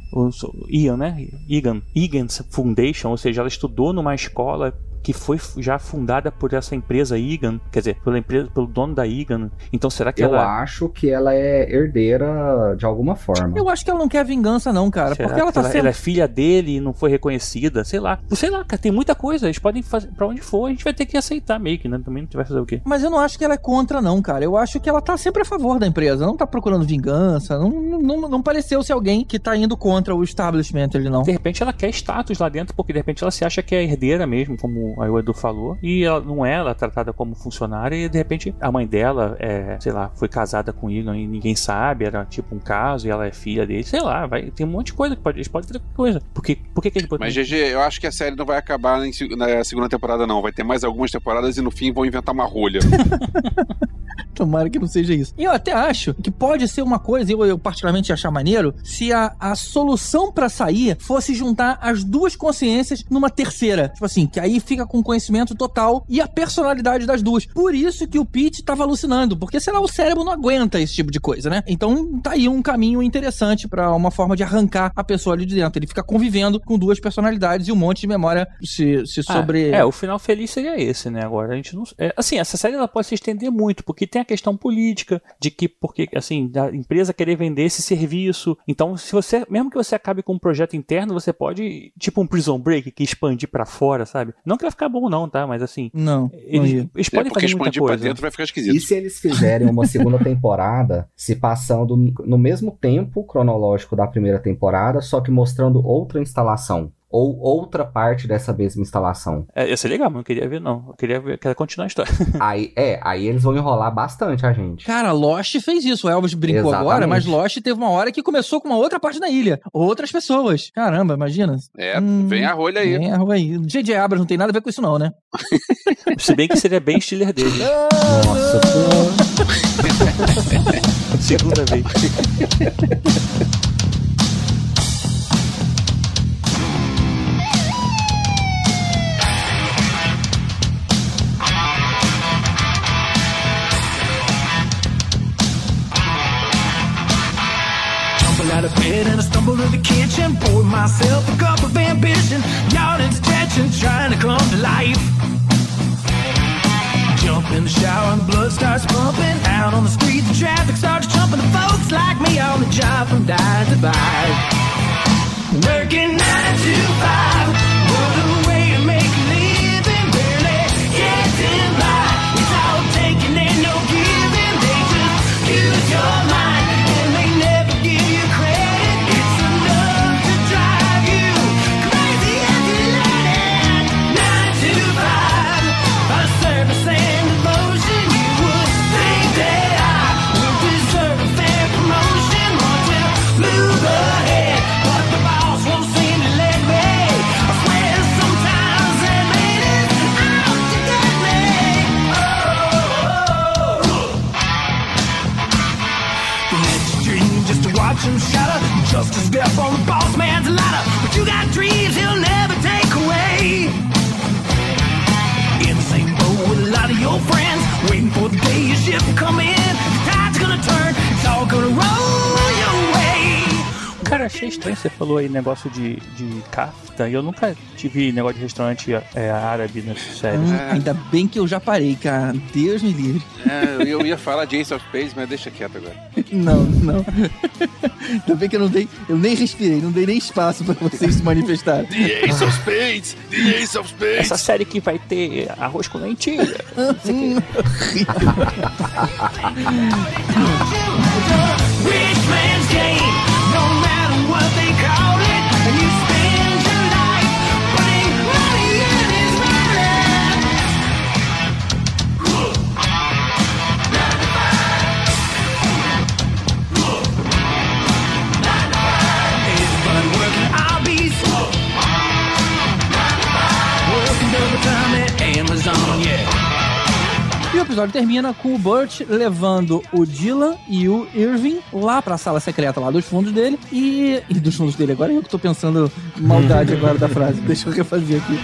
Ian, né? Egan, Egan's Foundation, ou seja, ela estudou numa escola que foi já fundada por essa empresa Egan, quer dizer, pela empresa, pelo dono da Egan. Então será que Eu ela acho que ela é herdeira de alguma forma. Eu acho que ela não quer vingança, não, cara. Será porque ela tá ela, sendo. ela é filha dele e não foi reconhecida? Sei lá. Sei lá, cara, tem muita coisa. Eles podem fazer pra onde for, a gente vai ter que aceitar meio que, né? Também não vai fazer o quê? Mas eu não acho que ela é contra, não, cara. Eu acho que ela tá sempre a favor da empresa. Não tá procurando vingança. Não, não, não pareceu ser alguém que tá indo contra o establishment ali, não. De repente ela quer status lá dentro, porque de repente ela se acha que é herdeira mesmo, como aí o Edu falou, e ela não é, ela é tratada como funcionária, e de repente a mãe dela é, sei lá, foi casada com Egan e ninguém sabe, era tipo um caso, e ela é filha dele, sei lá, vai, tem um monte de coisa que pode, eles podem ter qualquer coisa. Porque, por que, que eles podem. Mas, GG, eu acho que a série não vai acabar em na segunda temporada, não. Vai ter mais algumas temporadas e no fim vão inventar uma rolha. Tomara que não seja isso. E eu até acho que pode ser uma coisa, eu, eu particularmente achar maneiro, se a, a solução pra sair fosse juntar as duas consciências numa terceira. Tipo assim, que aí fica com conhecimento total e a personalidade das duas. Por isso que o Pete tava alucinando, porque sei lá, o cérebro não aguenta esse tipo de coisa, né? Então tá aí um caminho interessante pra uma forma de arrancar a pessoa ali de dentro. Ele fica convivendo com duas personalidades e um monte de memória se, se Ah, sobre. é, o final feliz seria esse, né? Agora a gente não. é, assim, essa série ela pode se estender muito, porque tem a questão política de que, porque, assim, da empresa querer vender esse serviço. Então, se você, mesmo que você acabe com um projeto interno, você pode, tipo um Prison Break, que expandir pra fora, sabe? Não que vai ficar bom, não, tá? Mas assim. Não. não Eles, ia. eles É, podem porque fazer muita expandir pra coisa. dentro vai ficar esquisito. E se eles fizerem uma segunda temporada se passando no mesmo tempo cronológico da primeira temporada, só que mostrando outra instalação? Ou outra parte dessa mesma instalação? É, ia ser legal, mas não queria ver, não. Eu queria ver, quero continuar a história. aí, é, aí eles vão enrolar bastante a gente. Cara, Lost fez isso. O Elvis brincou Exatamente. agora, mas Lost teve uma hora que começou com uma outra parte da ilha. Outras pessoas. Caramba, imagina. É, Hum, vem a rolha aí. Vem a rolha aí. J.J. Abrams não tem nada a ver com isso, não, né? Se bem que seria bem Stiller dele. Nossa, Segunda vez. From nine to five. Working nine to five. Achei estranho, você falou aí negócio de, de kafta, e eu nunca tive negócio de restaurante é, árabe nessas séries. Hum, ainda bem que eu já parei, cara. Deus me livre. É, eu ia falar de Ace of Space, mas deixa quieto agora. Não, não. Ainda bem que eu não dei. Eu nem respirei, não dei nem espaço pra vocês se manifestarem. The Ace of Spades! The Ace of Spades! Essa série que vai ter arroz com lentilha. Rich man's game, episódio termina com o Burt levando o Dylan e o Irving lá pra sala secreta lá dos fundos dele. E. E dos fundos dele, agora eu que tô pensando maldade agora da frase. Deixa eu refazer aqui.